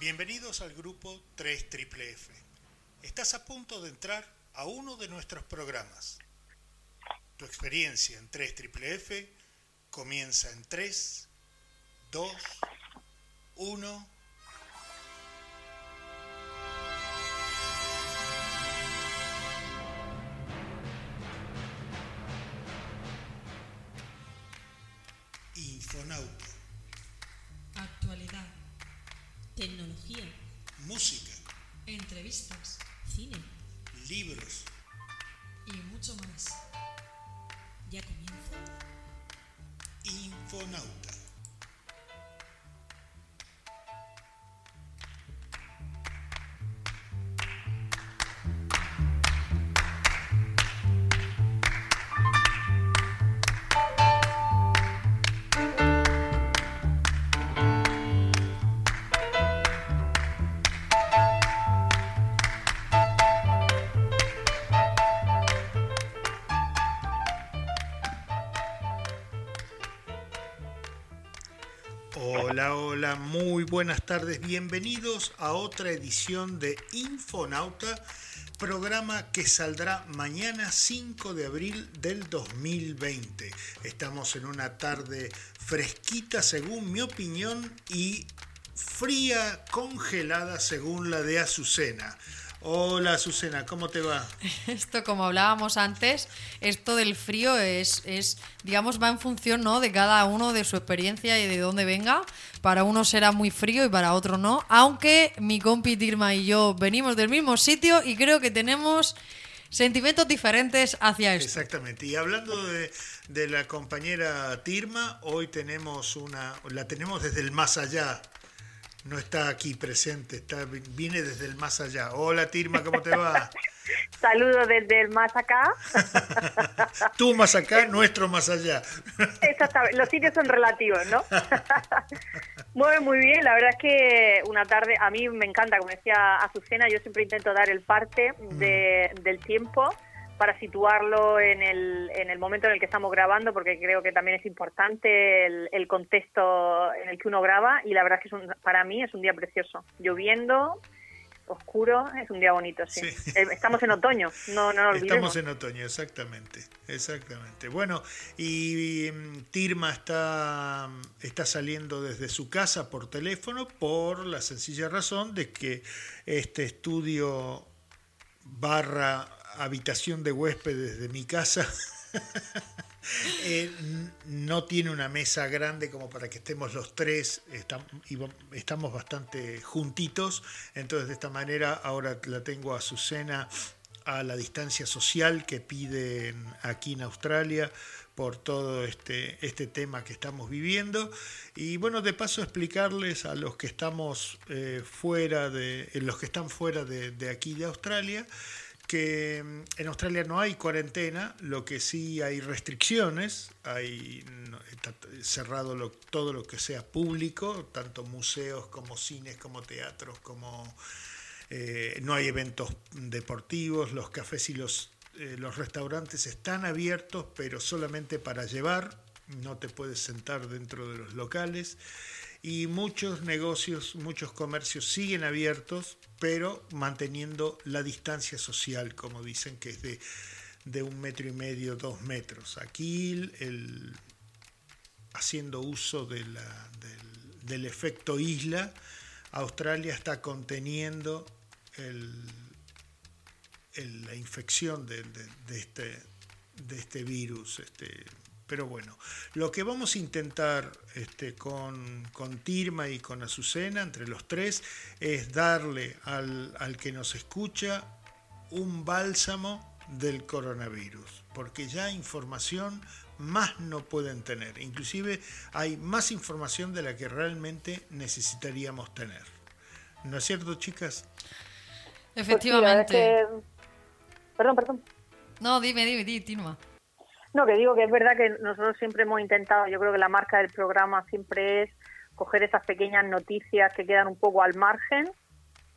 Bienvenidos al grupo 3 F. Estás a punto de entrar a uno de nuestros programas. Tu experiencia en 3 F comienza en 3, 2, 1. Muy buenas tardes. Bienvenidos a otra edición de Infonauta, programa que saldrá mañana 5 de abril del 2020. Estamos en una tarde fresquita según mi opinión y fría, congelada según la de Azucena. Hola Azucena, ¿cómo te va? Esto, como hablábamos antes, esto del frío es, es, digamos, va en función ¿no? de cada uno, de su experiencia y de dónde venga. Para uno será muy frío y para otro no. Aunque mi compi Tirma y yo venimos del mismo sitio y creo que tenemos sentimientos diferentes hacia esto. Exactamente. Y hablando de, de la compañera Tirma, hoy tenemos una, la tenemos desde el más allá no está aquí presente, está, viene desde el más allá. Hola Tirma, ¿cómo te va? Saludos desde el más acá. Tú más acá, nuestro más allá. Exactamente, los sitios son relativos, ¿no? muy, muy bien, la verdad es que una tarde, a mí me encanta, como decía Azucena, yo siempre intento dar el parte de, del tiempo para situarlo en el, en el momento en el que estamos grabando, porque creo que también es importante el, contexto en el que uno graba y la verdad es que para mí es un día precioso. Lloviendo, oscuro, es un día bonito, sí. Eh, estamos en otoño, no, no Estamos en otoño, exactamente, exactamente. Bueno, y mm, Tirma está, está saliendo desde su casa por teléfono por la sencilla razón de que este estudio barra habitación de huéspedes de mi casa eh, no tiene una mesa grande como para que estemos los tres, estamos bastante juntitos, entonces de esta manera ahora la tengo a Azucena a la distancia social que piden aquí en Australia por todo este, este tema que estamos viviendo. Y bueno, de paso explicarles a los que estamos eh, fuera de, los que están fuera de aquí de Australia, que mm, en Australia no hay cuarentena, lo que sí hay restricciones, hay está cerrado todo lo que sea público, tanto museos como cines, como teatros, como eh, no hay eventos deportivos, los cafés y los, eh, los restaurantes están abiertos, pero solamente para llevar, no te puedes sentar dentro de los locales y muchos negocios, muchos comercios siguen abiertos, pero manteniendo la distancia social, como dicen, que es de, un metro y medio, dos metros. Aquí, el, haciendo uso del, efecto isla, Australia está conteniendo la infección de, este, de este virus. Este, pero bueno, lo que vamos a intentar este, con, con, Tirma y con Azucena, entre los tres, es darle al, al que nos escucha un bálsamo del coronavirus, porque ya información más no pueden tener. Inclusive hay más información de la que realmente necesitaríamos tener. ¿No es cierto, chicas? Efectivamente. Perdón, perdón. No, dime, dime, dime, Tirma. No, que digo que es verdad que nosotros siempre hemos intentado, yo creo que la marca del programa siempre es coger esas pequeñas noticias que quedan un poco al margen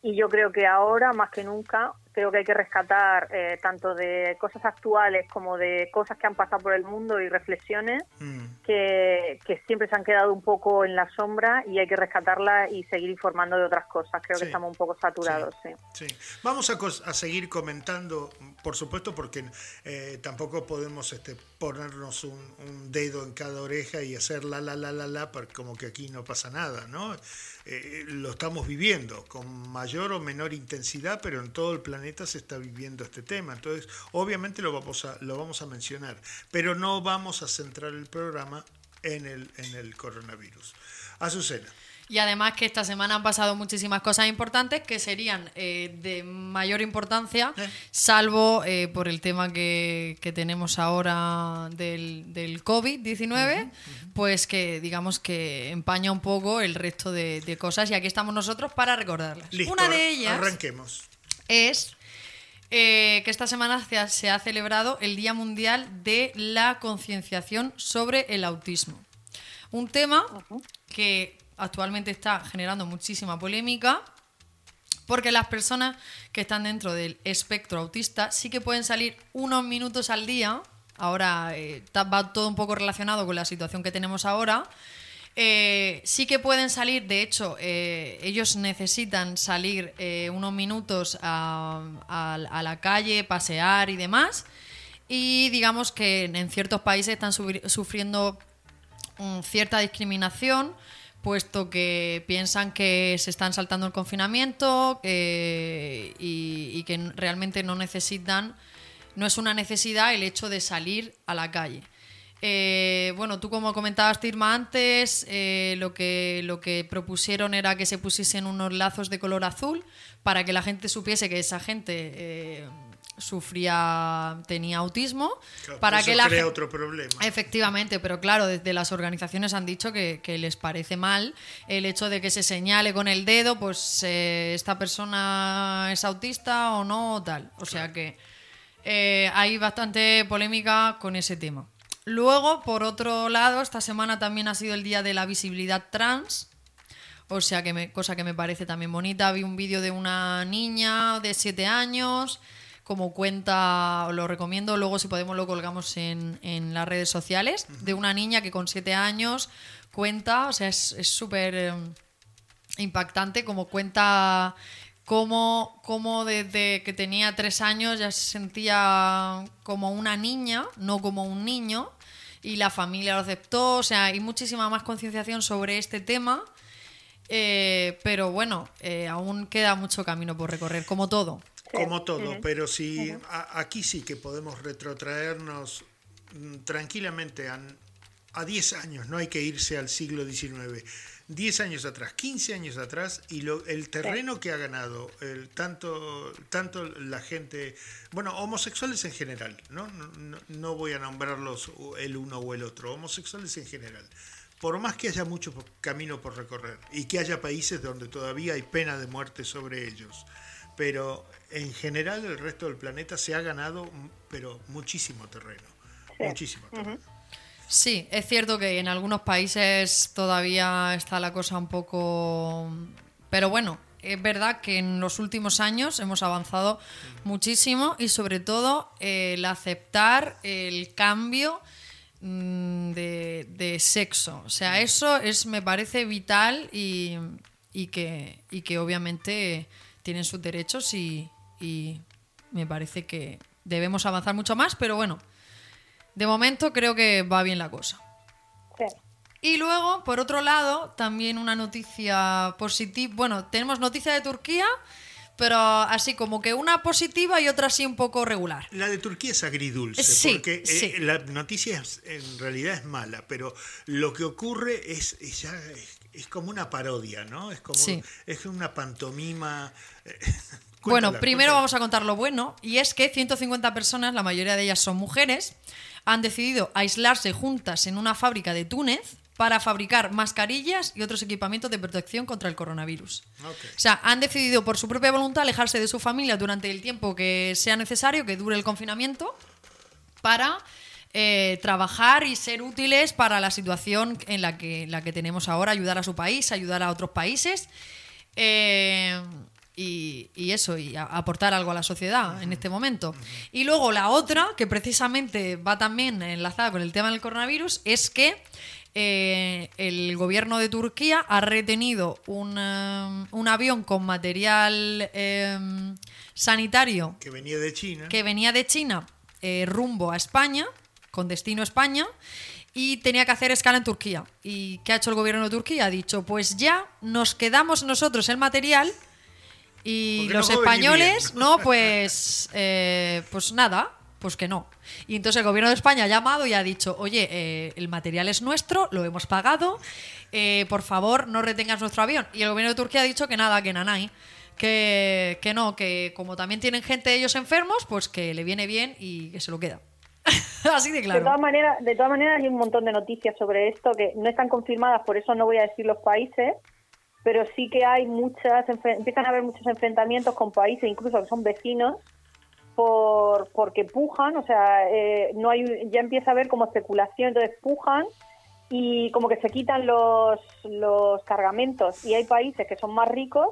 y yo creo que ahora más que nunca creo que hay que rescatar eh, tanto de cosas actuales como de cosas que han pasado por el mundo y reflexiones Mm. que, que siempre se han quedado un poco en la sombra y hay que rescatarlas y seguir informando de otras cosas. Creo Sí. que estamos un poco saturados, sí. Sí, vamos a, a seguir comentando, por supuesto, porque eh, tampoco podemos este, ponernos un, un dedo en cada oreja y hacer la, la, la, la, la, como que aquí no pasa nada, ¿no? Eh, lo estamos viviendo con mayor o menor intensidad, pero en todo el planeta se está viviendo este tema. Entonces, obviamente lo vamos a, lo vamos a mencionar, pero no vamos a centrar el programa en el, en el coronavirus. Azucena. Y además que esta semana han pasado muchísimas cosas importantes que serían eh, de mayor importancia, Eh. salvo eh, por el tema que, que tenemos ahora del, del COVID-19, pues que digamos que empaña un poco el resto de, de cosas y aquí estamos nosotros para recordarlas. Listo, Una de ellas arranquemos. Es eh, que esta semana se ha, se ha celebrado el Día Mundial de la Concienciación sobre el Autismo. Un tema que actualmente está generando muchísima polémica porque las personas que están dentro del espectro autista sí que pueden salir unos minutos al día. Ahora eh, va todo un poco relacionado con la situación que tenemos ahora. Eh, sí que pueden salir, de hecho, eh, ellos necesitan salir eh, unos minutos a, la calle, pasear y demás. Y digamos que en ciertos países están sufriendo mm, cierta discriminación, puesto que piensan que se están saltando el confinamiento y, y que realmente no necesitan, no es una necesidad el hecho de salir a la calle. Eh, bueno, tú como comentabas, Irma, antes, eh, lo, que, lo que propusieron era que se pusiesen unos lazos de color azul para que la gente supiese que esa gente eh, sufría, tenía autismo, Claro, para eso que la crea otro problema. Efectivamente, pero claro, desde las organizaciones han dicho que, que les parece mal el hecho de que se señale con el dedo, pues eh, esta persona es autista o no, o tal. O sea que eh, hay bastante polémica con ese tema. Luego, por otro lado, esta semana también ha sido el día de la visibilidad trans. O sea, que me, cosa que me parece también bonita. Vi un vídeo de una niña de 7 años, como cuenta, os lo recomiendo, luego si podemos lo colgamos en, en las redes sociales, de una niña que con 7 años cuenta, o sea, es súper eh, impactante como cuenta cómo, cómo desde que tenía 3 años ya se sentía como una niña, no como un niño, y la familia lo aceptó, o sea, hay muchísima más concienciación sobre este tema. Eh, pero bueno, eh, aún queda mucho camino por recorrer, como todo. Como todo, pero si a- aquí sí que podemos retrotraernos mm, tranquilamente a, a 10 años, no hay que irse al siglo XIX. 10 años atrás, 15 años atrás, y lo- el terreno que ha ganado el, tanto, tanto la gente, bueno, homosexuales en general, ¿no? No, no- no voy a nombrarlos el uno o el otro, homosexuales en general. Por más que haya mucho camino por recorrer y que haya países donde todavía hay pena de muerte sobre ellos, pero en general el resto del planeta se ha ganado, pero muchísimo terreno, muchísimo terreno. Sí, es cierto que en algunos países todavía está la cosa un poco... Pero bueno, es verdad que en los últimos años hemos avanzado muchísimo y sobre todo el aceptar el cambio mm, de, de sexo. O sea, eso es, me parece vital y, y que, y que obviamente tienen sus derechos y, y me parece que debemos avanzar mucho más, pero bueno, de momento creo que va bien la cosa. Sí. Y luego, por otro lado, también una noticia positiva. Bueno, tenemos noticia de Turquía, pero así como que una positiva y otra así un poco regular. La de Turquía es agridulce, Sí, porque eh, sí. la noticia es- en realidad es mala, pero lo que ocurre es, es ya es, es como una parodia, ¿no? Es como Sí. es una pantomima. eh, Bueno, primero cuéntala. vamos a contar lo bueno, y es que 150 personas, la mayoría de ellas son mujeres, han decidido aislarse juntas en una fábrica de Túnez para fabricar mascarillas y otros equipamientos de protección contra el coronavirus. O sea, han decidido por su propia voluntad alejarse de su familia durante el tiempo que sea necesario, que dure el confinamiento, para eh, trabajar y ser útiles para la situación en la que, la que tenemos ahora, ayudar a su país, ayudar a otros países. Eh, y, y eso, y a- aportar algo a la sociedad en este momento. Y luego la otra, que precisamente va también enlazada con el tema del coronavirus, es que eh, el gobierno de Turquía ha retenido un, eh, un avión con material eh, sanitario Que venía de China. que venía de China eh, rumbo a España, con destino a España, y tenía que hacer escala en Turquía. ¿Y qué ha hecho el gobierno de Turquía? Ha dicho, pues ya nos quedamos nosotros el material y los no españoles, no, pues, eh, pues nada, pues que no. Y entonces el gobierno de España ha llamado y ha dicho, oye, eh, el material es nuestro, lo hemos pagado, eh, por favor no retengas nuestro avión. Y el gobierno de Turquía ha dicho que nada, que nanay, que, que no, que como también tienen gente ellos enfermos, pues que le viene bien y que se lo queda. Así de De claro. todas maneras, de todas maneras hay un montón de noticias sobre esto que no están confirmadas, por eso no voy a decir los países, pero sí que hay muchas, enfe- empiezan a haber muchos enfrentamientos con países, incluso que son vecinos, por porque pujan, o sea, eh, no hay, ya empieza a haber como especulación, entonces pujan y como que se quitan los, los cargamentos y hay países que son más ricos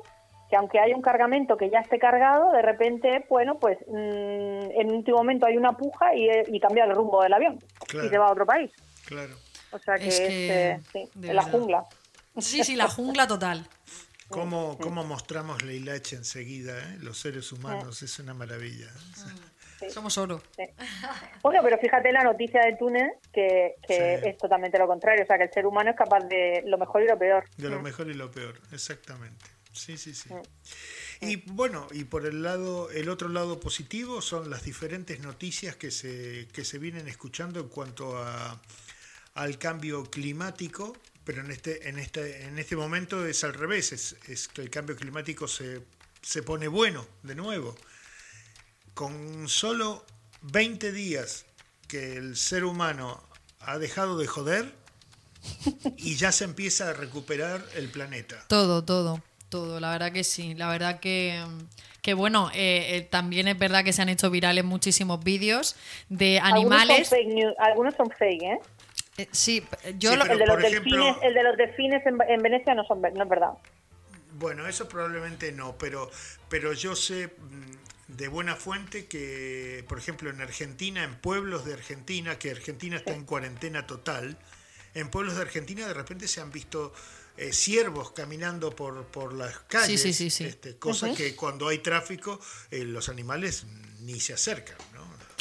que aunque haya un cargamento que ya esté cargado, de repente, bueno, pues mm, en un último momento hay una puja y, y cambia el rumbo del avión Claro. y se va a otro país. Claro. O sea que Es es, que, eh, sí, de en la jungla. Sí, sí, la jungla total. ¿Cómo, cómo mostramos la hilacha enseguida? eh? Los seres humanos, es una maravilla. Somos oro. Sí. Bueno, pero fíjate la noticia de Túnez, que, que Sí. es totalmente lo contrario. O sea, que el ser humano es capaz de lo mejor y lo peor. De lo mejor y lo peor, exactamente. Sí, sí, sí. Y bueno, y por el lado, el otro lado positivo son las diferentes noticias que se, que se vienen escuchando en cuanto a, al cambio climático, pero en este, en este, en este momento es al revés, es, es que el cambio climático se, se pone bueno de nuevo. Con solo 20 días que el ser humano ha dejado de joder y ya se empieza a recuperar el planeta. Todo, todo, todo, la verdad que sí. La verdad que, que bueno, eh, eh, también es verdad que se han hecho virales muchísimos vídeos de animales. Algunos son fake news, algunos son fake, ¿eh? Eh, sí, yo Sí, lo- el de los por ejemplo- delfines, el de los delfines en, en Venecia no son no es verdad. Bueno, eso probablemente no, pero, pero yo sé mm, de buena fuente que, por ejemplo, en Argentina, en pueblos de Argentina, que Argentina está en cuarentena total, en pueblos de Argentina de repente se han visto eh, ciervos caminando por, por las calles, sí, sí, sí. Este, cosa que cuando hay tráfico eh, los animales ni se acercan,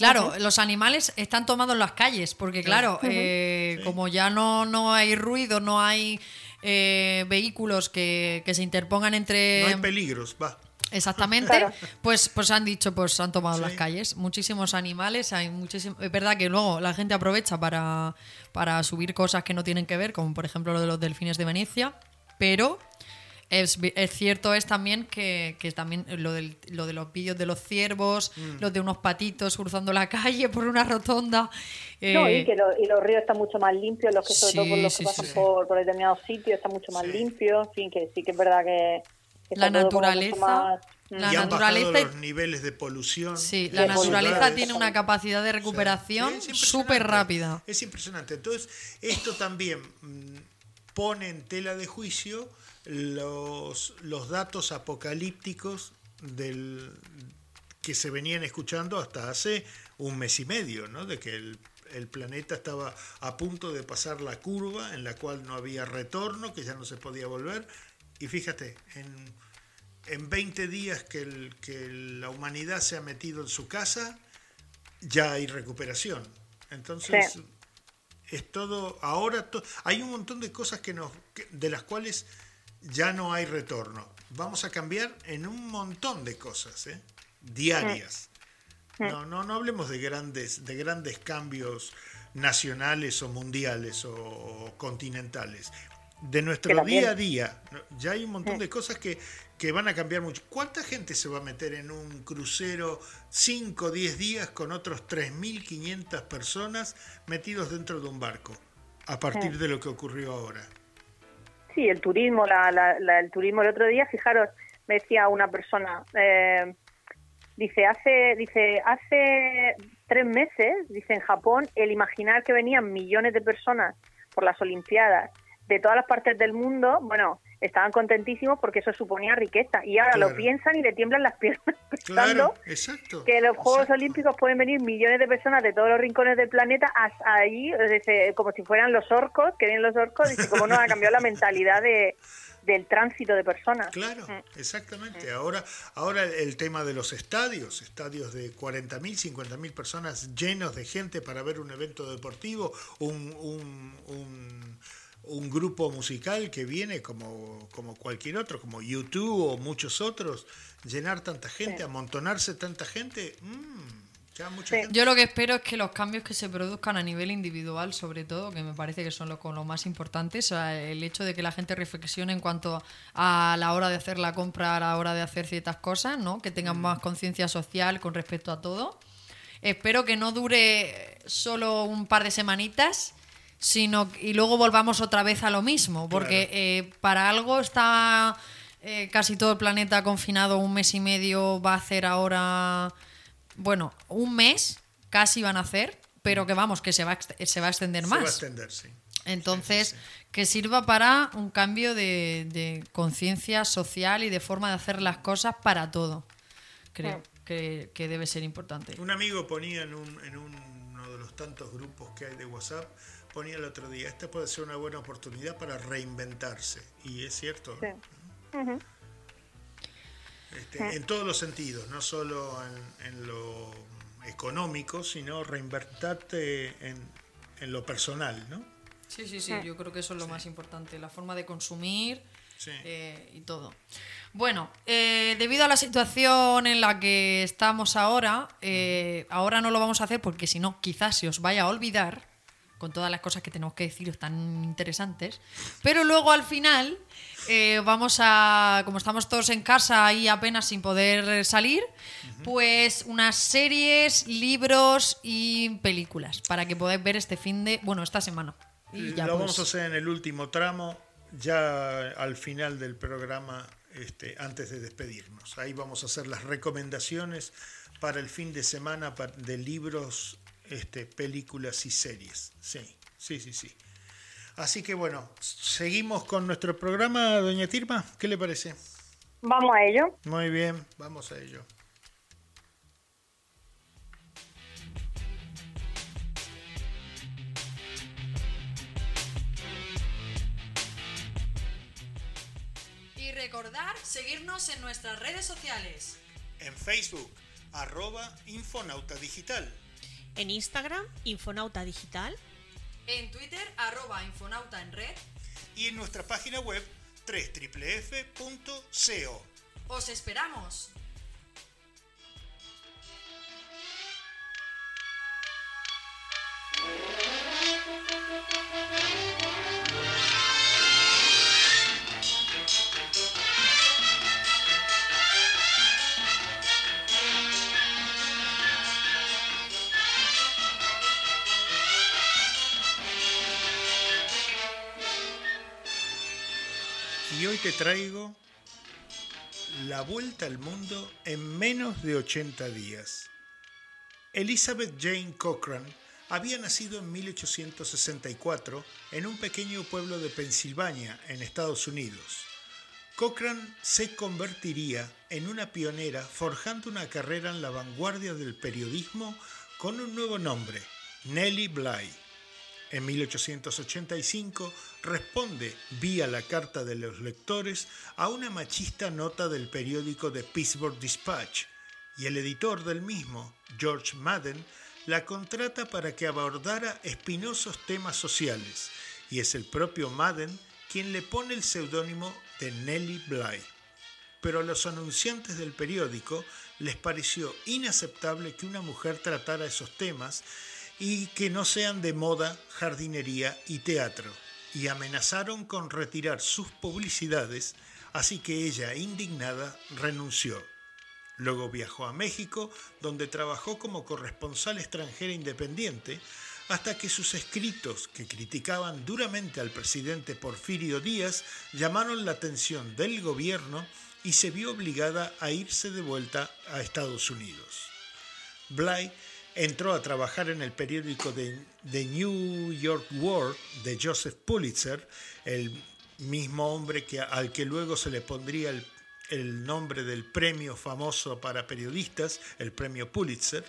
Claro, los animales están tomados en las calles, porque claro, eh, Sí. como ya no, no hay ruido, no hay eh, vehículos que, que se interpongan entre... No hay peligros, va. Exactamente, Claro. pues, pues han dicho, pues han tomado Sí. las calles. Muchísimos animales, hay muchísimo. Es verdad que luego la gente aprovecha para, para subir cosas que no tienen que ver, como por ejemplo lo de los delfines de Venecia, pero es, cierto es también que, que también lo, del, lo de los vídeos de los ciervos, Mm. los de unos patitos cruzando la calle por una rotonda. No, eh, y que lo- y los ríos están mucho más limpios, los que sobre todo por los sí, que pasan sí. por, por determinados sitios están mucho más Sí. limpios, en fin, que sí que es verdad que, que La naturaleza, más- la y han naturaleza bajado y- los niveles de polución. Sí, la naturaleza ciudades. tiene una capacidad de recuperación súper rápida. Es impresionante. Entonces, esto también mm, pone en tela de juicio los, los datos apocalípticos del, que se venían escuchando hasta hace un mes y medio, ¿no? de que el, el planeta estaba a punto de pasar la curva en la cual no había retorno, que ya no se podía volver. Y fíjate, en, en 20 días que, el- que la humanidad se ha metido en su casa, ya hay recuperación. Entonces, Sí. es todo, ahora to- hay un montón de cosas que nos, que- de las cuales ya no hay retorno. Vamos a cambiar en un montón de cosas, ¿eh? diarias. No, no, no hablemos de grandes, de grandes cambios nacionales o mundiales o continentales. De nuestro día a día, ya hay un montón de cosas que, que van a cambiar mucho. ¿Cuánta gente se va a meter en un crucero 5 o 10 días con otros 3.500 personas metidos dentro de un barco? A partir de lo que ocurrió ahora. Sí, el turismo, la, la- la- el turismo. El otro día, fijaros, me decía una persona, eh, dice, hace, dice, hace tres meses, dice, en Japón, el imaginar que venían millones de personas por las Olimpiadas de todas las partes del mundo, bueno, estaban contentísimos porque eso suponía riqueza. Y ahora lo Claro. piensan y le tiemblan las piernas Claro, pensando exacto. que los Juegos exacto. Olímpicos pueden venir millones de personas de todos los rincones del planeta hasta allí, desde- como si fueran los orcos, que vienen los orcos, y cómo nos ha cambiado la mentalidad de, del tránsito de personas. Claro, Mm. exactamente. Ahora, ahora el tema de los estadios, estadios de 40.000, 50.000 personas llenos de gente para ver un evento deportivo, un, un, un, un grupo musical que viene como, como cualquier otro, como YouTube o muchos otros, llenar tanta gente, Sí. amontonarse tanta gente, mm, ya mucha Sí. gente. Yo lo que espero es que los cambios que se produzcan a nivel individual, sobre todo, que me parece que son lo, con lo más importantes, o sea, el hecho de que la gente reflexione en cuanto a la hora de hacer la compra, a la hora de hacer ciertas cosas, ¿no? que tengan más conciencia social con respecto a todo. Espero que no dure solo un par de semanitas, sino y luego volvamos otra vez a lo mismo, porque Claro. eh, para algo está eh, casi todo el planeta confinado un mes y medio, va a hacer ahora, bueno, un mes casi van a hacer, pero que vamos, que se va a, se va a extender Se va a más. extender, sí. Entonces, Sí, sí, que sirva para un cambio de, de conciencia social y de forma de hacer las cosas para todo. Creo que, que debe ser importante. Un amigo ponía en, un, en uno de los tantos grupos que hay de WhatsApp, ponía el otro día, esta puede ser una buena oportunidad para reinventarse. Y es cierto. Este, en todos los sentidos, no solo en, en lo económico, sino reinvertarte en, en lo personal, ¿no? Sí, sí, sí, yo creo que eso es lo más importante, la forma de consumir Sí. eh, y todo. Bueno, eh, debido a la situación en la que estamos ahora, eh, ahora no lo vamos a hacer porque si no, quizás se os vaya a olvidar con todas las cosas que tenemos que deciros tan interesantes. Pero luego al final eh, vamos a, como estamos todos en casa y apenas sin poder salir, pues unas series, libros y películas para que podáis ver este fin de, bueno, esta semana. Y ya lo pues, vamos a hacer en el último tramo, ya al final del programa, este, antes de despedirnos. Ahí vamos a hacer las recomendaciones para el fin de semana de libros, este, películas y series. Sí, sí, sí, sí. Así que bueno, seguimos con nuestro programa, doña Tirma. ¿Qué le parece? Vamos a ello. Muy bien, vamos a ello. Y recordar seguirnos en nuestras redes sociales. En Facebook, arroba Infonauta Digital. En Instagram, Infonauta Digital. En Twitter, arroba Infonauta en red. Y en nuestra página web, www.co. ¡Os esperamos! Y hoy te traigo la vuelta al mundo en menos de 80 días. Elizabeth Jane Cochran había nacido en 1864 en un pequeño pueblo de Pensilvania, en Estados Unidos. Cochran se convertiría en una pionera forjando una carrera en la vanguardia del periodismo con un nuevo nombre, Nellie Bly. En 1885 responde vía la carta de los lectores a una machista nota del periódico The Pittsburgh Dispatch y el editor del mismo, George Madden, la contrata para que abordara espinosos temas sociales y es el propio Madden quien le pone el seudónimo de Nellie Bly. Pero a los anunciantes del periódico les pareció inaceptable que una mujer tratara esos temas y que no sean de moda, jardinería y teatro, y amenazaron con retirar sus publicidades, así que ella, indignada, renunció. Luego viajó a México, donde trabajó como corresponsal extranjera independiente, hasta que sus escritos, que criticaban duramente al presidente Porfirio Díaz, llamaron la atención del gobierno y se vio obligada a irse de vuelta a Estados Unidos. Bly entró a trabajar en el periódico de The New York World de Joseph Pulitzer, el mismo hombre que, al que luego se le pondría el, nombre del premio famoso para periodistas, el premio Pulitzer,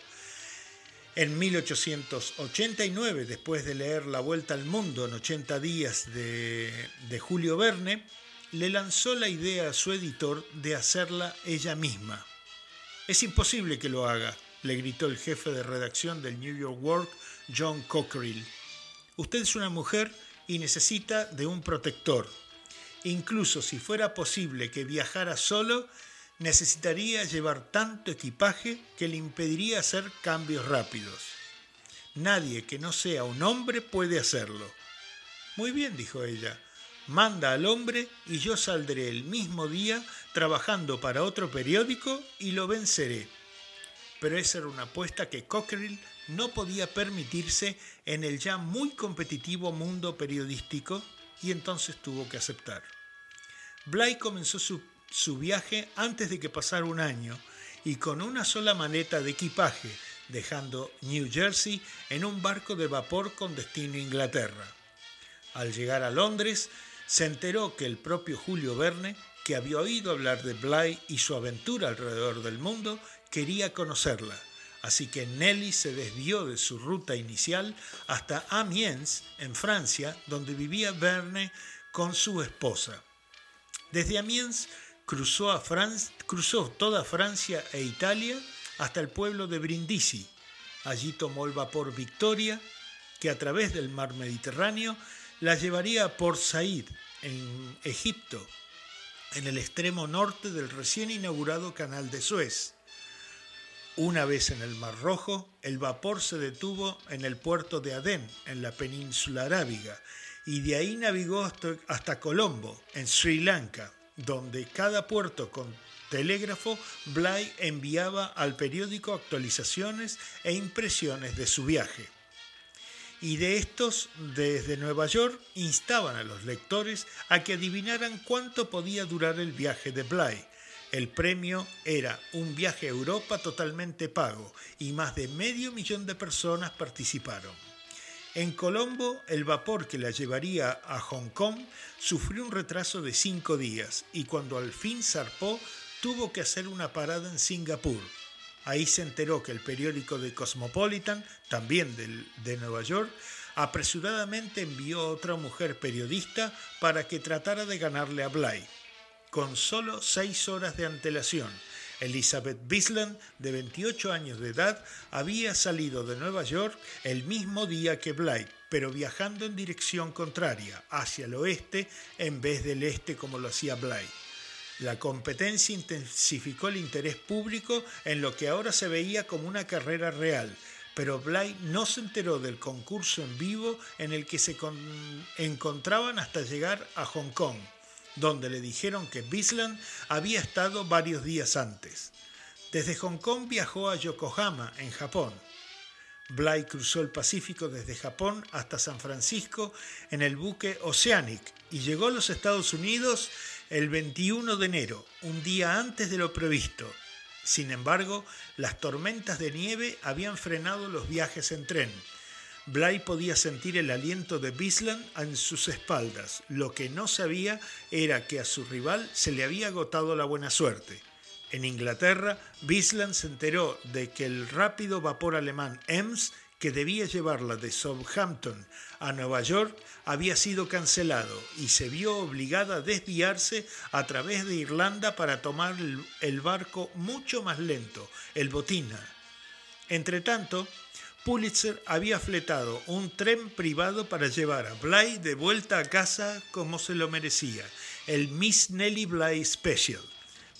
en 1889, después de leer La Vuelta al Mundo en 80 días de, de, Julio Verne, le lanzó la idea a su editor de hacerla ella misma. Es imposible que lo haga, le gritó el jefe de redacción del New York World, John Cockerill. Usted es una mujer y necesita de un protector. Incluso si fuera posible que viajara solo, necesitaría llevar tanto equipaje que le impediría hacer cambios rápidos. Nadie que no sea un hombre puede hacerlo. Muy bien, dijo ella, manda al hombre y yo saldré el mismo día trabajando para otro periódico y lo venceré. Pero esa era una apuesta que Cockerill no podía permitirse en el ya muy competitivo mundo periodístico y entonces tuvo que aceptar. Bly comenzó su su viaje antes de que pasara un año y con una sola maleta de equipaje, dejando New Jersey en un barco de vapor con destino a Inglaterra. Al llegar a Londres, se enteró que el propio Julio Verne, que había oído hablar de Bly y su aventura alrededor del mundo, quería conocerla. Así que Nelly se desvió de su ruta inicial hasta Amiens, en Francia, donde vivía Verne con su esposa. Desde Amiens cruzó, toda Francia e Italia hasta el pueblo de Brindisi. Allí tomó el vapor Victoria, que a través del mar Mediterráneo la llevaría a Port Said, en Egipto, en el extremo norte del recién inaugurado canal de Suez. Una vez en el Mar Rojo, el vapor se detuvo en el puerto de Adén, en la península arábiga, y de ahí navegó hasta, Colombo, en Sri Lanka, donde cada puerto con telégrafo Bly enviaba al periódico actualizaciones e impresiones de su viaje. Y de estos, desde Nueva York, instaban a los lectores a que adivinaran cuánto podía durar el viaje de Bly. El premio era un viaje a Europa totalmente pago y más de medio millón de personas participaron. En Colombo, el vapor que la llevaría a Hong Kong sufrió un retraso de cinco días y cuando al fin zarpó, tuvo que hacer una parada en Singapur. Ahí se enteró que el periódico de Cosmopolitan, también de Nueva York, apresuradamente envió a otra mujer periodista para que tratara de ganarle a Bly, con solo seis horas de antelación Elizabeth Bisland, de 28 años de edad, había salido de Nueva York el mismo día que Blythe, pero viajando en dirección contraria, hacia el oeste en vez del este como lo hacía Blythe. La competencia intensificó el interés público en lo que ahora se veía como una carrera real, pero Blythe no se enteró del concurso en vivo en el que se encontraban hasta llegar a Hong Kong donde le dijeron que Bisland había estado varios días antes. Desde Hong Kong viajó a Yokohama, en Japón. Bly cruzó el Pacífico desde Japón hasta San Francisco en el buque Oceanic y llegó a los Estados Unidos el 21 de enero, un día antes de lo previsto. Sin embargo, las tormentas de nieve habían frenado los viajes en tren Bly podía sentir el aliento de Bisland en sus espaldas. Lo que no sabía era que a su rival se le había agotado la buena suerte. En Inglaterra, Bisland se enteró de que el rápido vapor alemán Ems, que debía llevarla de Southampton a Nueva York, había sido cancelado y se vio obligada a desviarse a través de Irlanda para tomar el, barco mucho más lento, el Botina. Entretanto, Pulitzer había fletado un tren privado para llevar a Bly de vuelta a casa como se lo merecía, el Miss Nellie Bly Special,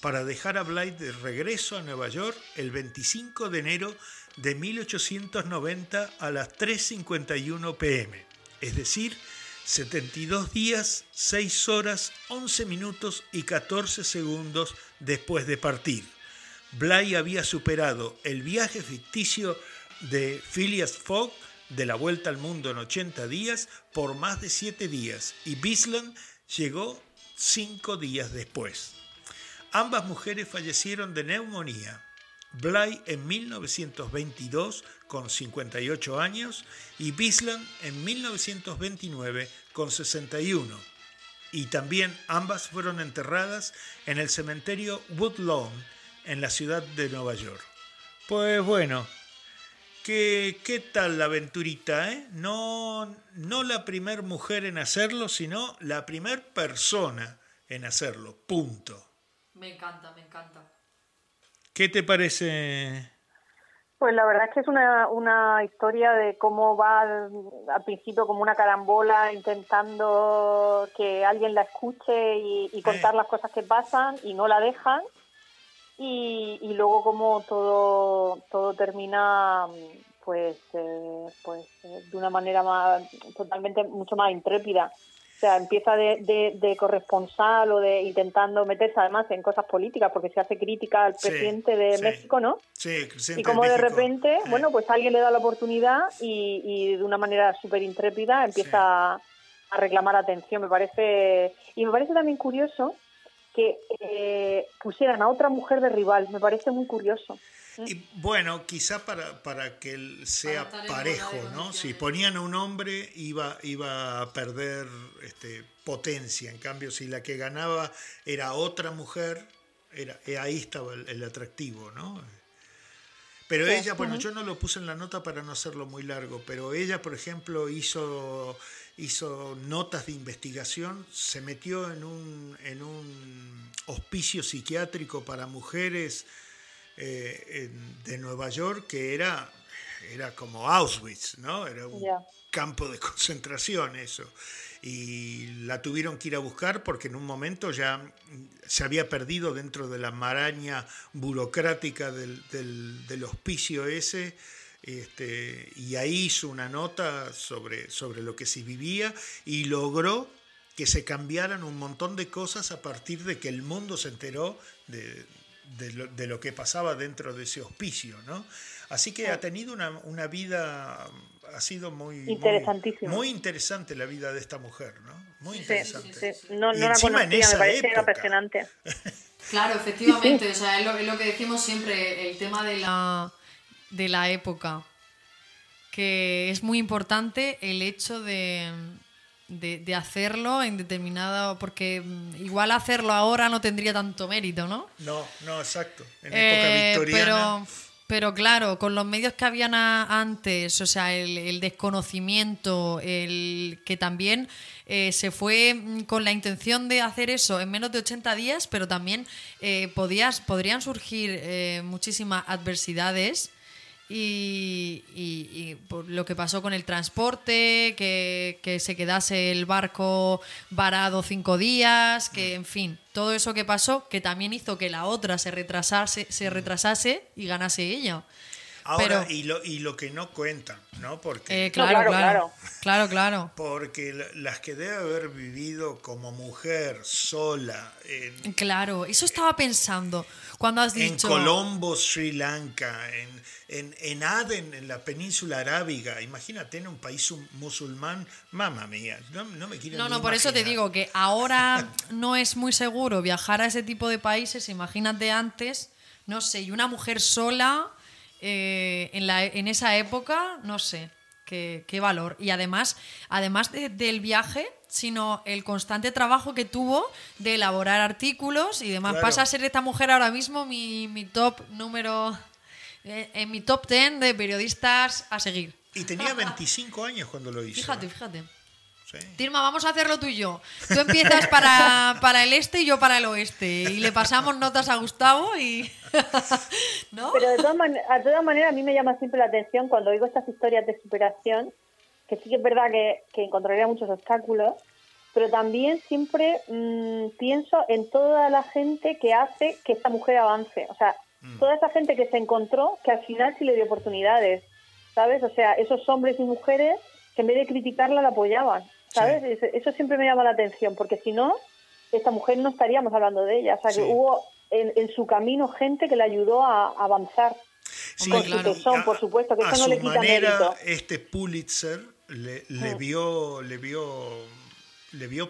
para dejar a Bly de regreso a Nueva York el 25 de enero de 1890 a las 3.51 pm, es decir, 72 días, 6 horas, 11 minutos y 14 segundos después de partir. Bly había superado el viaje ficticio de Phileas Fogg de la Vuelta al Mundo en 80 días por más de 7 días y Bisland llegó 5 días después. Ambas mujeres fallecieron de neumonía. Bly en 1922 con 58 años y Bisland en 1929 con 61. y también ambas fueron enterradas en el cementerio Woodlawn en la ciudad de Nueva York. Pues bueno, ¿qué, qué tal la aventurita? Eh? No, no la primer mujer en hacerlo, sino la primer persona en hacerlo. Punto. Me encanta, me encanta. ¿Qué te parece? Pues la verdad es que es una, una historia de cómo va al, principio como una carambola intentando que alguien la escuche y, y contar Eh. las cosas que pasan y no la dejan y, y luego como todo todo termina pues eh, pues eh, de una manera más totalmente mucho más intrépida o sea empieza de, de, de corresponsal o de intentando meterse además en cosas políticas porque se hace crítica al Sí, presidente de sí. México no Sí, presidente y como de México. repente, bueno, pues alguien le da la oportunidad y, y de una manera súper intrépida empieza a, a reclamar atención. Me parece y me parece también curioso que eh, pusieran a otra mujer de rival. Me parece muy curioso. Y bueno, quizá para, para que él sea parejo, ¿no? Si ponían a un hombre iba, iba a perder este, potencia, en cambio si la que ganaba era otra mujer, era, eh, ahí estaba el, el atractivo, ¿no? Pero ella, bueno, yo no lo puse en la nota para no hacerlo muy largo, pero ella, por ejemplo, hizo, hizo notas de investigación, se metió en un, en un hospicio psiquiátrico para mujeres eh, en- de Nueva York que era, era como Auschwitz, ¿no? Era un Ya. campo de concentración eso. Y la tuvieron que ir a buscar porque en un momento ya se había perdido dentro de la maraña burocrática del, del, del hospicio ese. Este, y ahí hizo una nota sobre, sobre lo que se vivía y logró que se cambiaran un montón de cosas a partir de que el mundo se enteró de, de lo, de lo que pasaba dentro de ese hospicio, ¿no? Así que ha tenido una, una vida, ha sido muy, muy- Interesantísima. muy, interesante la vida de esta mujer, ¿no? Muy Sí, interesante. sí. No, Y no la encima en conocía, esa me parece apasionante. Claro, efectivamente, o sea, es lo, es lo que decimos siempre, el tema de la, de la época, que es muy importante el hecho de, de, de hacerlo en determinado, porque mm, igual hacerlo ahora no tendría tanto mérito, ¿no? No, no, exacto. En Eh, época victoriana. pero, pero claro, con los medios que habían a- antes, o sea, el, el desconocimiento, el que también eh, se fue mm, con la intención de hacer eso en menos de 80 días, pero también eh, podías, podrían surgir muchísimas adversidades. Y, y- y por lo que pasó con el transporte, que, que se quedase el barco varado cinco días, que en fin, todo eso que pasó, que también hizo que la otra se retrasase, se retrasase y ganase ella. Ahora, pero- y, lo, y lo que no cuentan, ¿no? Porque, Eh, claro, claro, claro, claro, claro. porque la- las que debe haber vivido como mujer sola en, Claro, eso estaba pensando cuando has en dicho. Colombo, Sri Lanka, en, en, en Aden, en la península arábiga. Imagínate en un país musulmán, mamá mía, no, no me quiero No, no, por eso te digo que ahora no es muy seguro viajar a ese tipo de países. Imagínate antes, no sé, y una mujer sola eh, en, la, en esa época, no sé, qué, qué valor. Y además, además de- del viaje, sino el constante trabajo que tuvo de elaborar artículos y demás. Claro. Pasa a ser esta mujer ahora mismo mi, mi top número, eh, en mi top 10 de periodistas a seguir. Y tenía 25 años cuando lo hizo. Fíjate, ¿eh? fíjate. Sí. Tirma, vamos a hacerlo tú y yo. Tú empiezas para, para el este y yo para el oeste. Y le pasamos notas a Gustavo y. ¿No? Pero de todas, man- todas maneras, a mí me llama siempre la atención cuando oigo estas historias de superación, que sí que es verdad que, que encontraría muchos obstáculos, pero también siempre mm, pienso en toda la gente que hace que esta mujer avance. O sea, toda esa gente que se encontró que al final sí le dio oportunidades, ¿sabes? O sea, esos hombres y mujeres que en vez de criticarla la apoyaban, ¿sabes? Eso, eso siempre me llama la atención, porque si no, esta mujer no estaríamos hablando de ella. O sea, Sí. que hubo en, en su camino gente que le ayudó a, a avanzar. Sí, con su claro. tesón, por supuesto, que a eso no su le quita manera, mérito. este Pulitzer le, le Mm. vio, le vio, le vio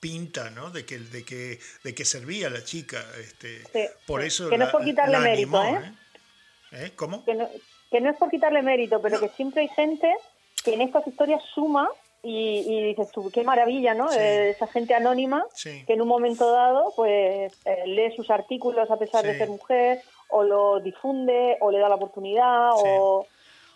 pinta, ¿no? De que, de que, de que servía la chica, este, Sí, por sí. eso Que no es por quitarle mérito, animó, ¿eh? ¿Eh? ¿Cómo? Que no, que no es por quitarle mérito, pero que siempre hay gente que en estas historias suma y, y dices tú, qué maravilla, ¿no? Sí. Eh, esa gente anónima Sí. que en un momento dado pues eh, lee sus artículos a pesar Sí. de ser mujer o lo difunde o le da la oportunidad o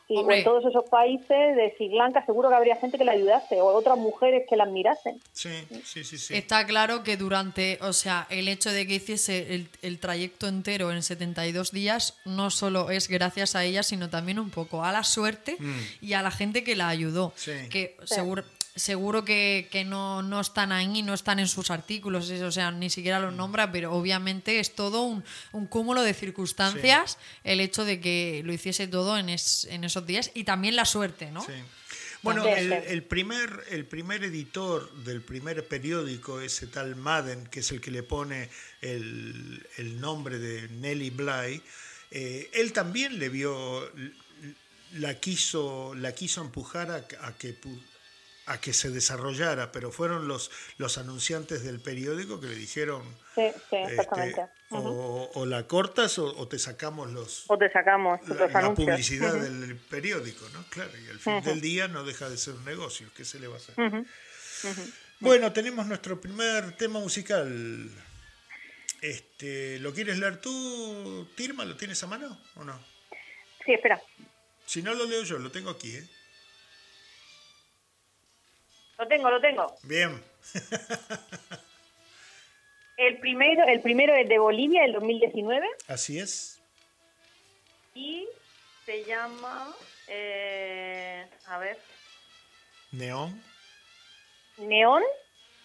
sí, Hombre. en todos esos países de Sri Lanka seguro que habría gente que la ayudase o otras mujeres que la admirasen. Sí, sí, sí, sí. Está claro que durante, o sea, el hecho de que hiciese el, el trayecto entero en 72 días no solo es gracias a ella, sino también un poco a la suerte y a la gente que la ayudó. Sí. Que seguro, seguro que, que no, no están ahí, no están en sus artículos, o sea, ni siquiera los nombra, pero obviamente es todo un, un cúmulo de circunstancias el hecho de que lo hiciese todo en, es- en esos días y también la suerte, ¿no? Sí. Bueno, el, primer, el primer editor del primer periódico, ese tal Madden, que es el que le pone el, el nombre de Nelly Bly, eh, él también le vio, la quiso, la quiso empujar a, a que a que se desarrollara, pero fueron los, los anunciantes del periódico que le dijeron Sí, sí, este, o, o la cortas o, o te sacamos los, O te sacamos la, publicidad del periódico, ¿no? Claro, y al fin del día no deja de ser un negocio, ¿qué se le va a hacer? Bueno, tenemos nuestro primer tema musical. Este, ¿Lo quieres leer tú, Tirma? ¿Lo tienes a mano o no? Sí, espera. Si no lo leo yo, lo tengo aquí, ¿eh? Lo tengo, lo tengo. Bien. El primero, el primero es de Bolivia, el 2019, Así es. y se llama, eh, a ver, Neón. Neón,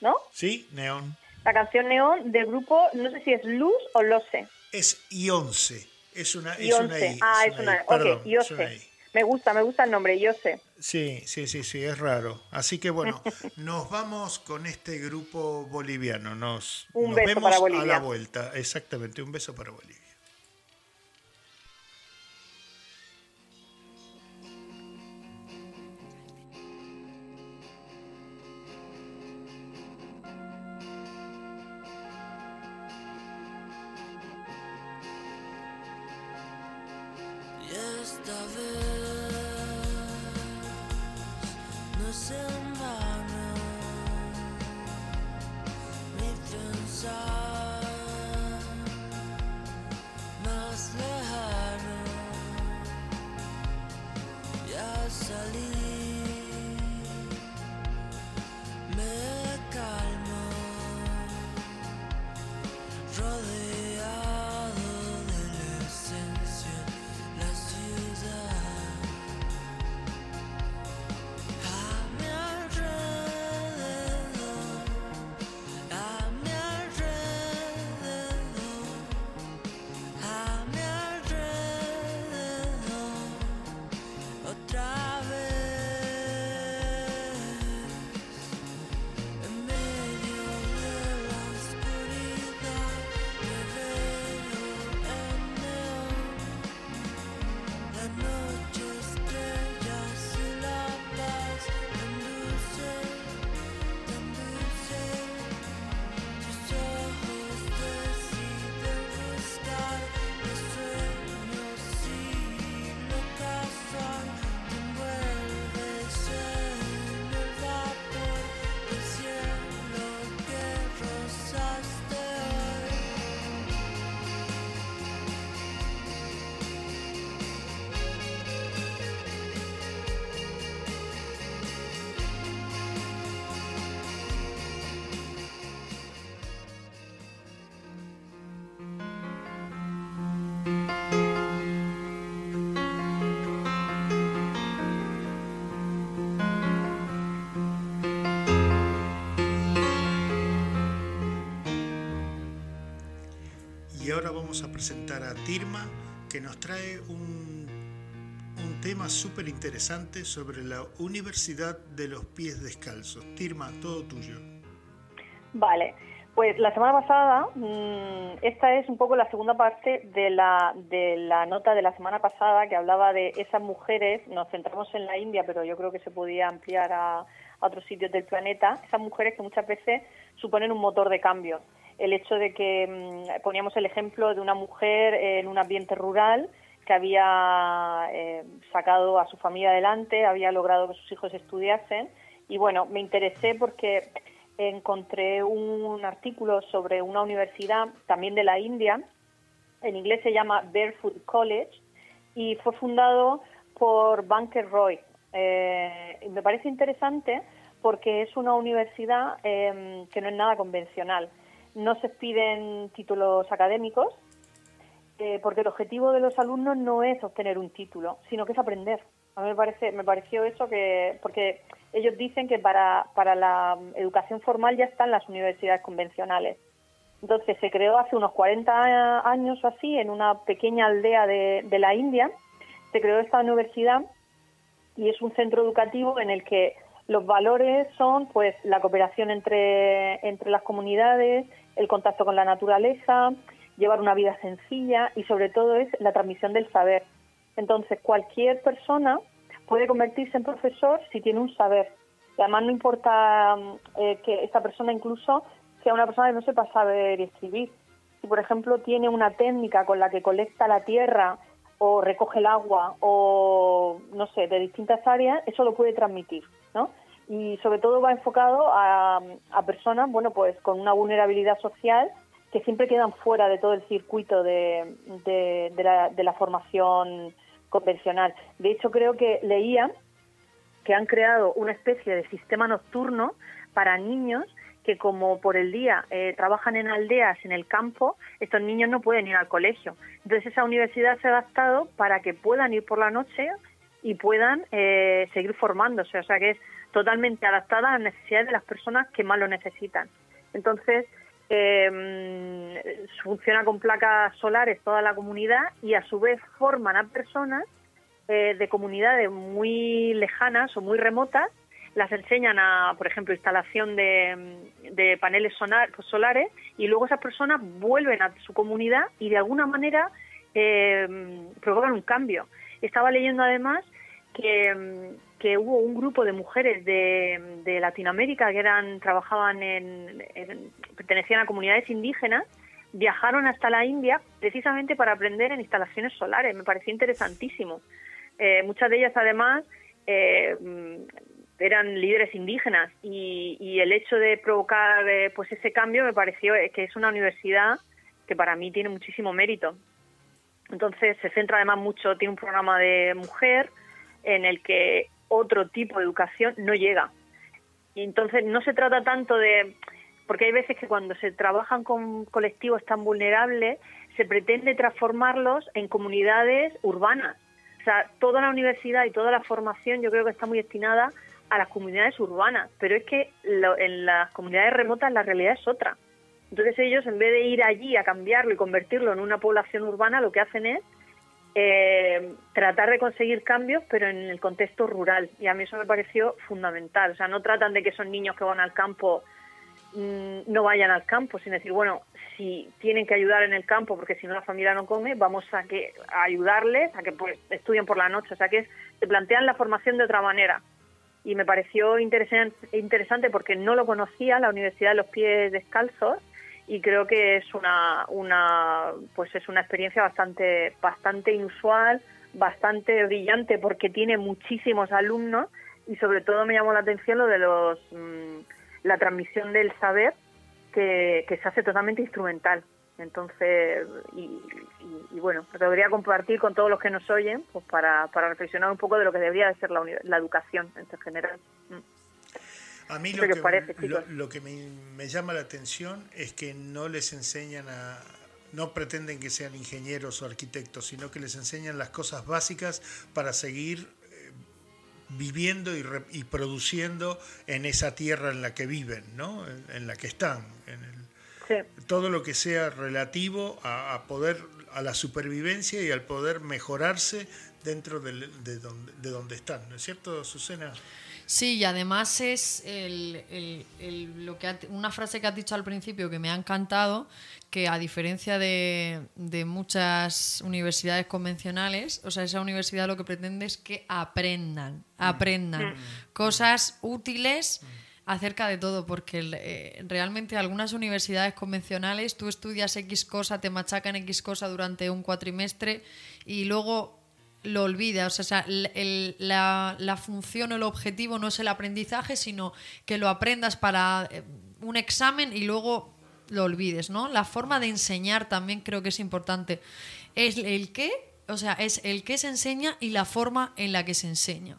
¿no? Sí, Neón. La canción Neón del grupo, no sé si es Luz o Lose. Es I11. Es una, es una I. ah, es una, I. ok, Perdón, es Iose. una I. Me gusta, me gusta el nombre, Iose. Sí, sí, sí, sí, es raro. Así que bueno, nos vamos con este grupo boliviano. Nos, Un nos beso vemos para a la vuelta. Exactamente, un beso para Bolivia. Vamos a presentar a Tirma, que nos trae un, un tema súper interesante sobre la Universidad de los Pies Descalzos. Tirma, todo tuyo. Vale, pues la semana pasada, mm, esta es un poco la segunda parte de la, de la nota de la semana pasada que hablaba de esas mujeres, nos centramos en la India, pero yo creo que se podía ampliar a, a otros sitios del planeta, esas mujeres que muchas veces suponen un motor de cambio. El hecho de que mm, poníamos el ejemplo de una mujer en un ambiente rural que había eh, sacado a su familia adelante, había logrado que sus hijos estudiasen Y bueno, me interesé porque encontré un artículo sobre una universidad también de la India, en inglés se llama Barefoot College, y fue fundado por Banker Roy. Eh, me parece interesante porque es una universidad eh, que no es nada convencional. No se piden títulos académicos, eh, porque el objetivo de los alumnos no es obtener un título, sino que es aprender. A mí me parece, me pareció eso que, porque ellos dicen que para, para la educación formal ya están las universidades convencionales. Entonces se creó hace unos 40 años o así en una pequeña aldea de, de la India. Se creó esta universidad y es un centro educativo en el que los valores son pues la cooperación entre, entre las comunidades, el contacto con la naturaleza, llevar una vida sencilla y sobre todo es la transmisión del saber. Entonces cualquier persona puede convertirse en profesor si tiene un saber. Y además no importa eh, que esta persona incluso sea una persona que no sepa saber y escribir. Si por ejemplo tiene una técnica con la que colecta la tierra o recoge el agua o no sé, de distintas áreas, eso lo puede transmitir, Y sobre todo va enfocado a, personas, bueno, pues con una vulnerabilidad social que siempre quedan fuera de todo el circuito de la formación convencional. De hecho, creo que leía que han creado una especie de sistema nocturno para niños que como por el día eh, trabajan en aldeas, en el campo, estos niños no pueden ir al colegio. Entonces esa universidad se ha adaptado para que puedan ir por la noche y puedan eh, seguir formándose. O sea que es totalmente adaptada a las necesidades de las personas que más lo necesitan. Entonces, eh, funciona con placas solares toda la comunidad y a su vez forman a personas eh, de comunidades muy lejanas o muy remotas, las enseñan a, por ejemplo, instalación de, de paneles solares y luego esas personas vuelven a su comunidad y de alguna manera eh, provocan un cambio. Estaba leyendo además que, que hubo un grupo de mujeres de, de Latinoamérica que eran trabajaban en, en- pertenecían a comunidades indígenas viajaron hasta la India precisamente para aprender en instalaciones solares. Me pareció interesantísimo. Eh, muchas de ellas además eh, mm, eran líderes indígenas y, y el hecho de provocar eh, pues ese cambio me pareció que es una universidad que para mí tiene muchísimo mérito entonces se centra además mucho, tiene un programa de mujer en el que otro tipo de educación no llega. Y entonces no se trata tanto de, porque hay veces que cuando se trabajan con colectivos tan vulnerables, se pretende transformarlos en comunidades urbanas. O sea, toda la universidad y toda la formación yo creo que está muy destinada a las comunidades urbanas, pero es que lo- en las comunidades remotas la realidad es otra. Entonces ellos, en vez de ir allí a cambiarlo y convertirlo en una población urbana, lo que hacen es eh, tratar de conseguir cambios, pero en el contexto rural. Y a mí eso me pareció fundamental. O sea, no tratan de que esos niños que van al campo mm, no vayan al campo, sin decir, bueno, si tienen que ayudar en el campo porque si no la familia no come, vamos a que a ayudarles a que pues, estudien por la noche. O sea, que se plantean la formación de otra manera. Y me pareció interesan- interesante porque no lo conocía, la Universidad de los Pies Descalzos, y creo que es una, una pues es una experiencia bastante bastante inusual bastante brillante porque tiene muchísimos alumnos y sobre todo me llamó la atención lo de los mm, la transmisión del saber que, que se hace totalmente instrumental entonces y, y- y bueno lo debería compartir con todos los que nos oyen pues para, para reflexionar un poco de lo que debería de ser la, la educación en general Mm. A mí lo que, parece, lo, que me, me llama la atención es que no les enseñan a... No pretenden que sean ingenieros o arquitectos, sino que les enseñan las cosas básicas para seguir eh, viviendo y, re- y produciendo en esa tierra en la que viven, ¿no? en, en la que están. En el, sí todo lo que sea relativo a, a poder a la supervivencia y al poder mejorarse dentro del- de, donde, de donde están, ¿no es cierto, Susana? Sí, y además es el- el- el- lo que ha- una frase que has dicho al principio que me ha encantado, que a diferencia de, de muchas universidades convencionales, o sea, esa universidad lo que pretende es que aprendan, aprendan cosas útiles acerca de todo, porque eh, realmente algunas universidades convencionales tú estudias X cosa, te machacan X cosa durante un cuatrimestre y luego lo olvida. O sea, el- la, la función o el objetivo no es el aprendizaje, sino que lo aprendas para eh, un examen y luego lo olvides, ¿no? La forma de enseñar también creo que es importante. Es el qué, o sea, es el qué se enseña y la forma en la que se enseña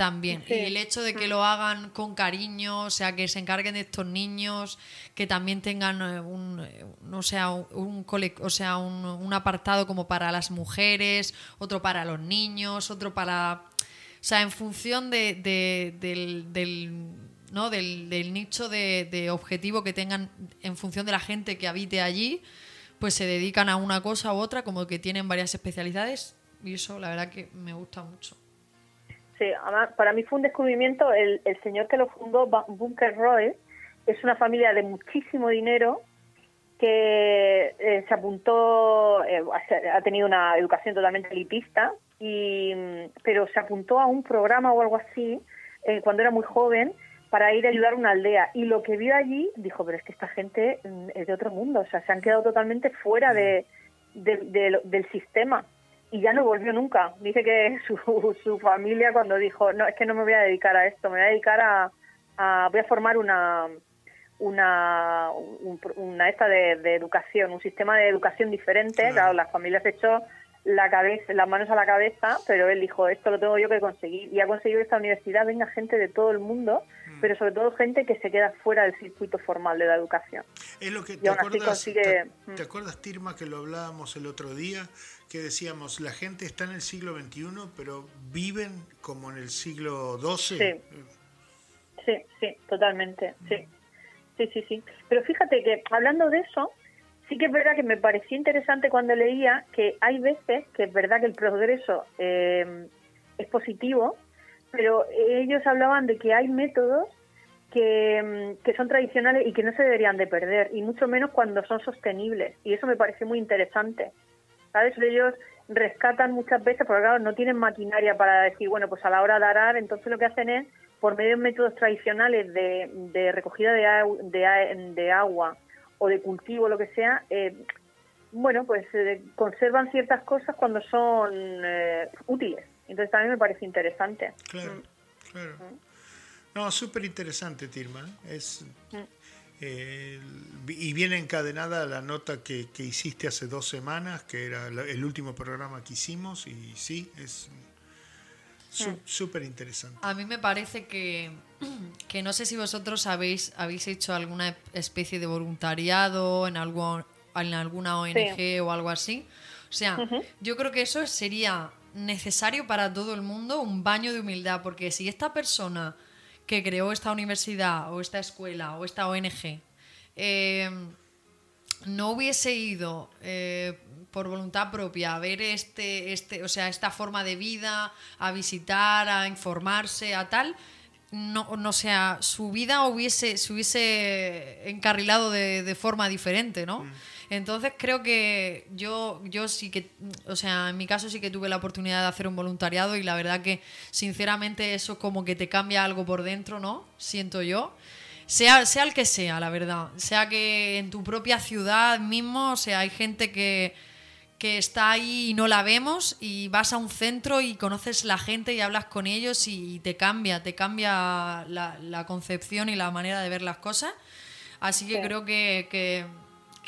también. Sí. Y el hecho de que lo hagan con cariño, o sea, que se encarguen de estos niños, que también tengan eh, un, eh, no sea, un, cole- o sea, un, un apartado como para las mujeres, otro para los niños, otro para... O sea, en función de, de- del, del, ¿no? del, del nicho de, de objetivo que tengan en función de la gente que habite allí, pues se dedican a una cosa u otra, como que tienen varias especialidades. Y eso, la verdad, que me gusta mucho. Sí, para mí fue un descubrimiento. El, el señor que lo fundó, Bunker Roy, es una familia de muchísimo dinero que eh, se apuntó, eh, ha- tenido una educación totalmente elitista, y, mm, pero se apuntó a un programa o algo así eh, cuando era muy joven para ir a ayudar a una aldea. Y lo que vio allí, dijo, pero es que esta gente mm, es de otro mundo, o sea, se han quedado totalmente fuera de, de- del sistema y ya no volvió nunca. Dice que su, su familia cuando dijo, no, es que no me voy a dedicar a esto, me voy a dedicar a, a- voy a formar una una un- una esta de, de educación, un sistema de educación diferente. Claro. Claro, las familias echó la cabeza, las manos a la cabeza, pero él dijo, esto lo tengo yo que conseguir. Y ha conseguido que esta universidad venga gente de todo el mundo, pero sobre todo gente que se queda fuera del circuito formal de la educación. Es lo que Y te aún así acuerdas, consigue- te, te acuerdas, Tirma, que lo hablábamos el otro día, que decíamos, la gente está en el siglo XXI, pero viven como en el siglo XII. Sí. Sí, totalmente, sí. Sí, sí, sí. Pero fíjate que hablando de eso, sí que es verdad que me pareció interesante cuando leía que hay veces que es verdad que el progreso eh, es positivo, pero ellos hablaban de que hay métodos que, mm, que son tradicionales y que no se deberían de perder, y mucho menos cuando son sostenibles. Y eso me pareció muy interesante. ¿Sabes? Ellos rescatan muchas veces, porque claro, no tienen maquinaria para decir, bueno, pues a la hora de arar, entonces lo que hacen es, por medio de métodos tradicionales de, de recogida de, agua o de cultivo, lo que sea, eh, bueno, pues eh, conservan ciertas cosas cuando son eh, útiles. Entonces también me parece interesante. Claro, claro. No, súper interesante, Tirma. Es, eh, y viene encadenada la nota que, que hiciste hace dos semanas, que era la- el último programa que hicimos, y sí, es su- súper interesante. A mí me parece que, que no sé si vosotros habéis, habéis hecho alguna especie de voluntariado en, algo, en alguna ONG o algo así. O sea, yo creo que eso sería necesario para todo el mundo, un baño de humildad, porque si esta persona que creó esta universidad o esta escuela o esta ONG eh, no hubiese ido eh, por voluntad propia a ver este, este, o sea, esta forma de vida, a visitar, a informarse, a tal, no, no sea, su vida hubiese, se hubiese encarrilado de, de forma diferente, ¿no? Entonces creo que yo, yo sí que, o sea, en mi caso sí que tuve la oportunidad de hacer un voluntariado y la verdad que sinceramente eso como que te cambia algo por dentro, ¿no? Siento yo. Sea, sea el que sea, la verdad. Sea que en tu propia ciudad mismo, o sea, hay gente que, que está ahí y no la vemos y vas a un centro y conoces la gente y hablas con ellos y te cambia, te cambia la, la concepción y la manera de ver las cosas. Así que Sí. creo que, que,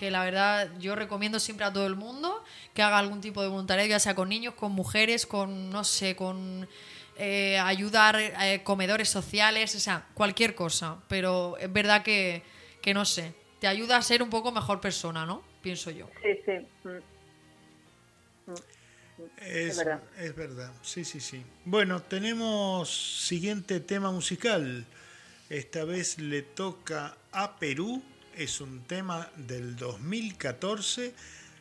que la verdad yo recomiendo siempre a todo el mundo que haga algún tipo de voluntariado, ya sea con niños, con mujeres, con, no sé, con eh, ayudar eh, comedores sociales, o sea, cualquier cosa. Pero es verdad que, que, no sé, te ayuda a ser un poco mejor persona, ¿no? Pienso yo. Sí, sí. mm. Es, verdad. es verdad, sí, sí, sí. Bueno, tenemos siguiente tema musical. Esta vez le toca a Perú. Es un tema del 2014.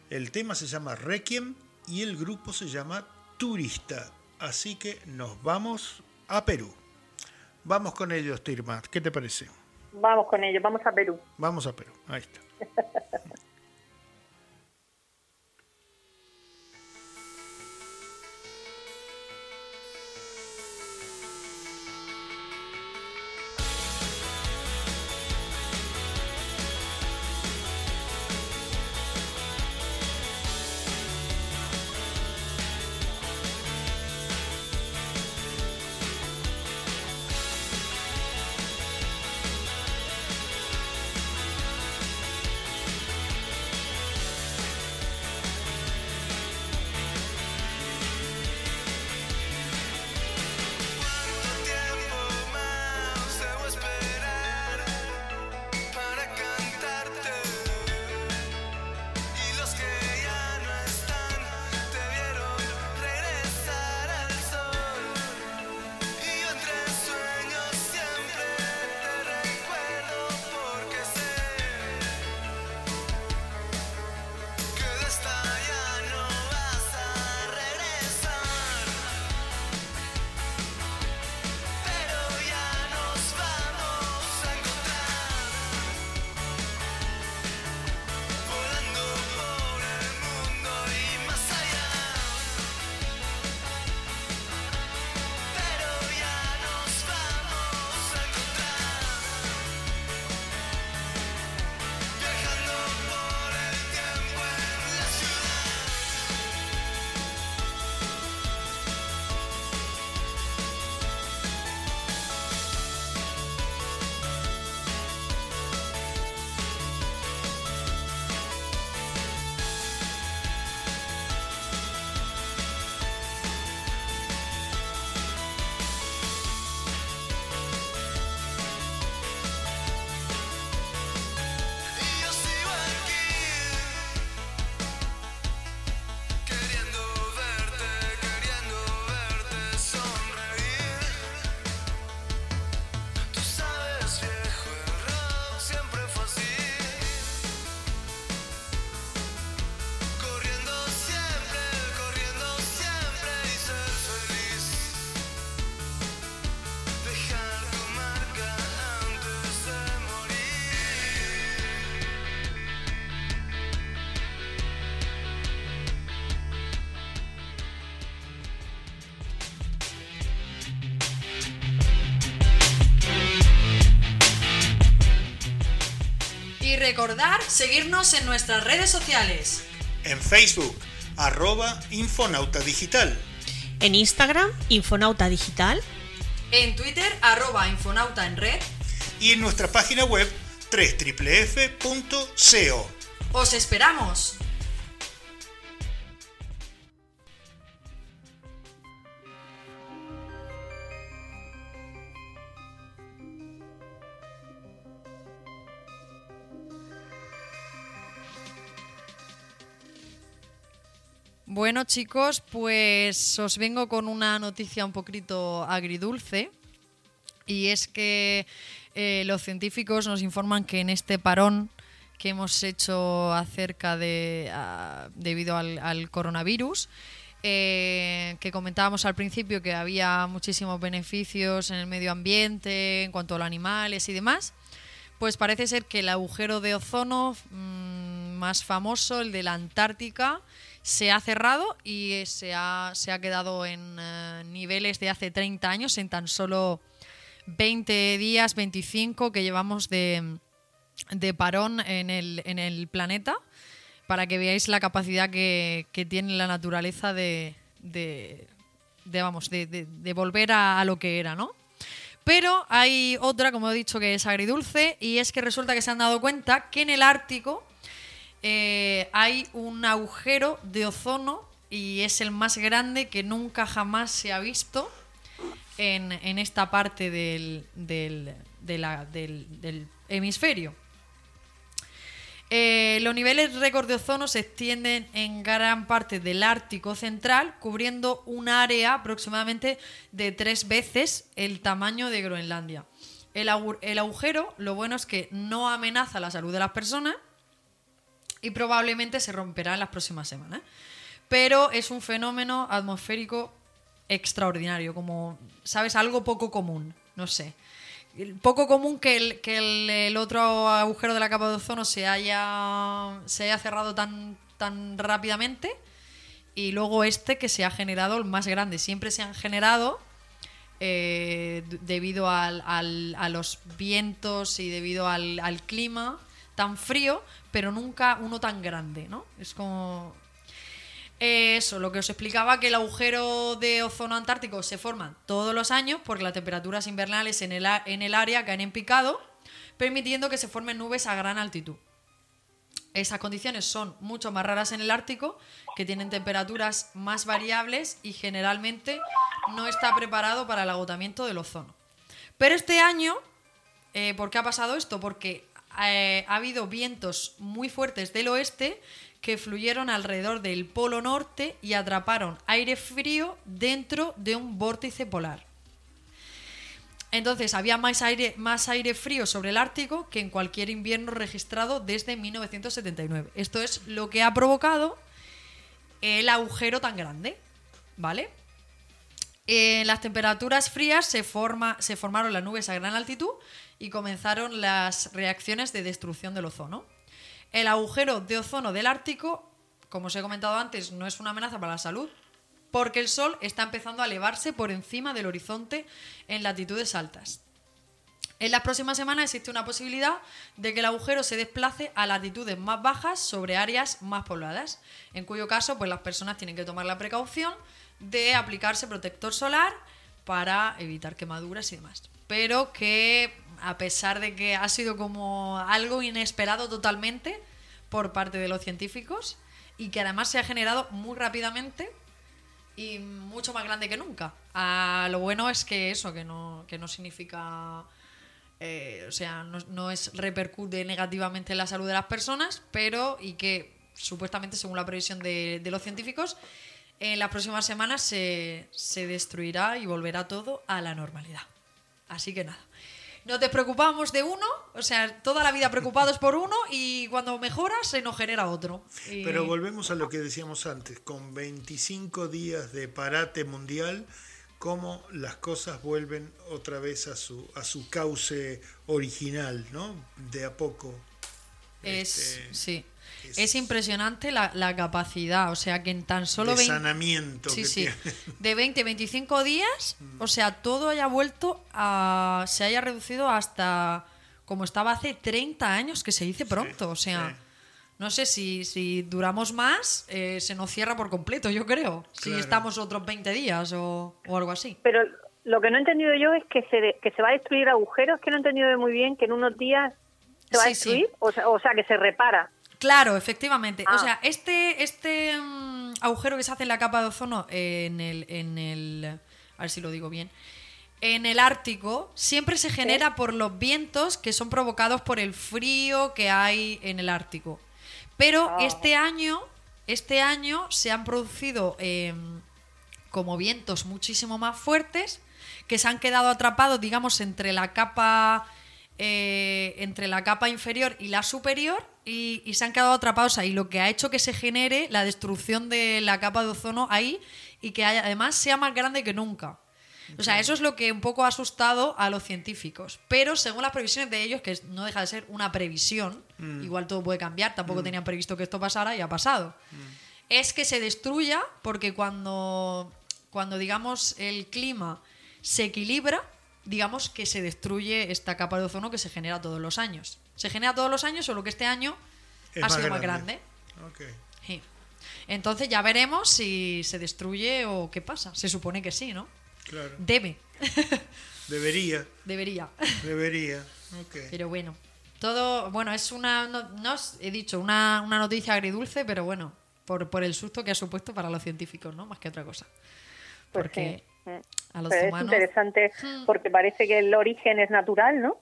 El tema se llama Requiem y el grupo se llama Turista. Así que nos vamos a Perú. Vamos con ellos, Tirma. ¿Qué te parece? Vamos con ello, vamos a Perú. Vamos a Perú. Ahí está. recordar seguirnos en nuestras redes sociales. En Facebook, arroba Infonauta Digital. En Instagram, Infonauta Digital. En Twitter, arroba Infonauta en red. Y en nuestra página web, www.co. ¡Os esperamos! Bueno chicos, pues os vengo con una noticia un poquito agridulce y es que eh, los científicos nos informan que en este parón que hemos hecho acerca de debido al, al coronavirus eh, que comentábamos al principio que había muchísimos beneficios en el medio ambiente en cuanto a los animales y demás pues parece ser que el agujero de ozono mm, más famoso el de la Antártica se ha cerrado y se ha, se ha quedado en eh, niveles de hace 30 años en tan solo 20 días, 25 que llevamos de, de parón en el, en el planeta, para que veáis la capacidad que, que tiene la naturaleza de, de, de, vamos, de volver a, a lo que era, ¿no? Pero hay otra, como he dicho, que es agridulce, y es que resulta que se han dado cuenta que en el Ártico eh, hay un agujero de ozono y es el más grande que nunca jamás se ha visto en, esta parte del, hemisferio. Eh, los niveles récord de ozono se extienden en gran parte del Ártico Central, cubriendo un área aproximadamente de tres veces el tamaño de Groenlandia. El agujero, lo bueno es que no amenaza la salud de las personas y probablemente se romperá en las próximas semanas. Pero es un fenómeno atmosférico extraordinario, como, ¿sabes? Algo poco común, no sé. Poco común que el, que el, otro agujero de la capa de ozono se haya, se haya cerrado tan, tan rápidamente y luego este que se ha generado el más grande. Siempre se han generado eh, debido a los vientos y debido al clima tan frío, pero nunca uno tan grande, ¿no? Es como... Eh, Eso, lo que os explicaba, que el agujero de ozono antártico se forma todos los años porque las temperaturas invernales en el, en el área caen en picado, permitiendo que se formen nubes a gran altitud. Esas condiciones son mucho más raras en el Ártico, que tienen temperaturas más variables y generalmente no está preparado para el agotamiento del ozono. Pero este año, eh, ¿por qué ha pasado esto? Porque eh, ha habido vientos muy fuertes del oeste que fluyeron alrededor del Polo Norte y atraparon aire frío dentro de un vórtice polar. Entonces había más aire, más aire frío sobre el Ártico que en cualquier invierno registrado desde 1979. Esto es lo que ha provocado el agujero tan grande, ¿vale? En las temperaturas frías se, se formaron las nubes a gran altitud y comenzaron las reacciones de destrucción del ozono. El agujero de ozono del Ártico, como os he comentado antes, no es una amenaza para la salud, porque el Sol está empezando a elevarse por encima del horizonte en latitudes altas. En las próximas semanas existe una posibilidad de que el agujero se desplace a latitudes más bajas sobre áreas más pobladas, en cuyo caso pues las personas tienen que tomar la precaución de aplicarse protector solar para evitar quemaduras y demás. Pero que a pesar de que ha sido como algo inesperado totalmente por parte de los científicos y que además se ha generado muy rápidamente y mucho más grande que nunca. Lo bueno es que eso, que no, que no significa, eh, o sea, no, no es repercute negativamente en la salud de las personas, pero y que supuestamente, según la previsión de, de los científicos, en las próximas semanas se, se destruirá y volverá todo a la normalidad. Así que nada. Nos despreocupamos de uno, o sea, toda la vida preocupados por uno y cuando mejora se nos genera otro. Y- Pero volvemos a lo que decíamos antes, con 25 días de parate mundial, cómo las cosas vuelven otra vez a su, a su cauce original, ¿no? De a poco. Es, Este, sí. Es- Es, impresionante la, la capacidad. O sea, que en tan solo de 20, sanamiento sí, que sí, tiene. de 20, 25 días, o sea, todo haya vuelto a. se haya reducido hasta como estaba hace 30 años, que se dice pronto. o sea, sí. no sé si, si duramos más, eh, se nos cierra por completo, yo creo. Si estamos otros 20 días o, o algo así. Pero lo que no he entendido yo es que se, de- que se va a destruir agujeros, que no he entendido muy bien que en unos días se va Sí, a sí. destruir, o, sea, o sea, que se repara. Claro, efectivamente. O Ah. sea, este, este mm, agujero que se hace en la capa de ozono en el, en el. A ver si lo digo bien. En el Ártico siempre se genera por los vientos que son provocados por el frío que hay en el Ártico. Pero Ah. este año, este año se han producido eh, como vientos muchísimo más fuertes que se han quedado atrapados, digamos, entre la capa eh, entre la capa inferior y la superior y, y se han quedado atrapados ahí, lo que ha hecho que se genere la destrucción de la capa de ozono ahí y que haya- además sea más grande que nunca. O sea, eso es lo que un poco ha asustado a los científicos. Pero según las previsiones de ellos, que no deja de ser una previsión, igual todo puede cambiar, tampoco tenían previsto que esto pasara y ha pasado. Es que se destruya porque cuando, cuando digamos, el clima se equilibra, digamos que se destruye esta capa de ozono que se genera todos los años. Se genera todos los años, solo que este año Es ha más sido grande. más grande. Sí. Entonces ya veremos si se destruye o qué pasa. Se supone que sí, ¿no? Claro. Debe. Debería, Debería. debería. Pero bueno. Todo, bueno, es una, no, no os he dicho, una, una noticia agridulce, pero bueno, por, por el susto que ha supuesto para los científicos, ¿no? Más que otra cosa. Pues Porque. A los Pero es humanos... interesante porque parece que el origen es natural, ¿no?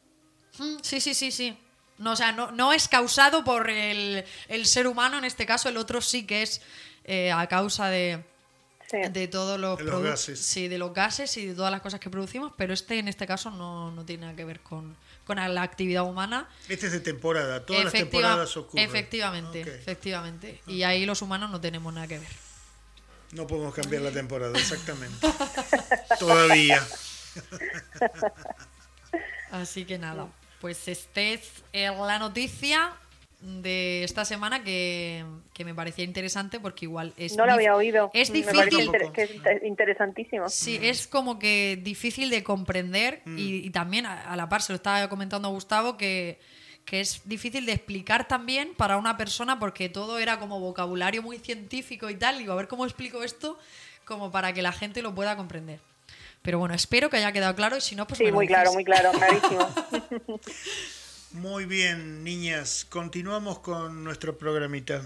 Mm, Sí, sí, sí, sí. No, o sea, no, no es causado por el, el ser humano, en este caso, el otro sí que es eh, a causa de, Sí. de todos los, De los produ- gases. Sí, de los gases y de todas las cosas que producimos, pero este en este caso no, no tiene nada que ver con, con la actividad humana. Este es de temporada, todas las temporadas ocurren. Efectivamente, efectivamente. Y ahí los humanos no tenemos nada que ver. No podemos cambiar la temporada, exactamente. Todavía. Así que nada, pues este es eh, la noticia de esta semana que, que me parecía interesante porque igual es no lo había oído. Es difícil, que es inter- interesantísimo. Sí, es como que difícil de comprender y, y también a, a la par se lo estaba comentando a Gustavo que, que es difícil de explicar también para una persona porque todo era como vocabulario muy científico y tal. Digo, a ver cómo explico esto como para que la gente lo pueda comprender. Pero bueno, espero que haya quedado claro y si no, pues Sí, me lo muy claro, muy claro, clarísimo. Muy bien, niñas. Continuamos con nuestro programita.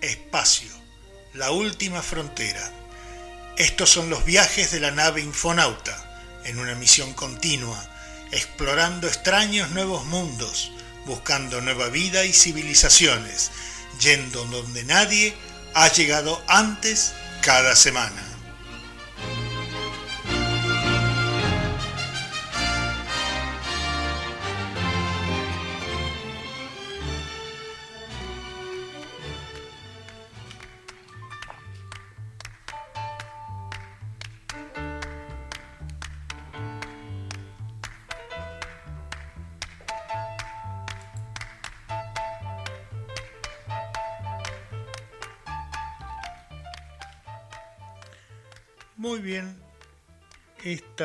Espacio, la última frontera. Estos son los viajes de la nave Infonauta, en una misión continua, explorando extraños nuevos mundos, buscando nueva vida y civilizaciones, yendo donde nadie ha llegado antes cada semana.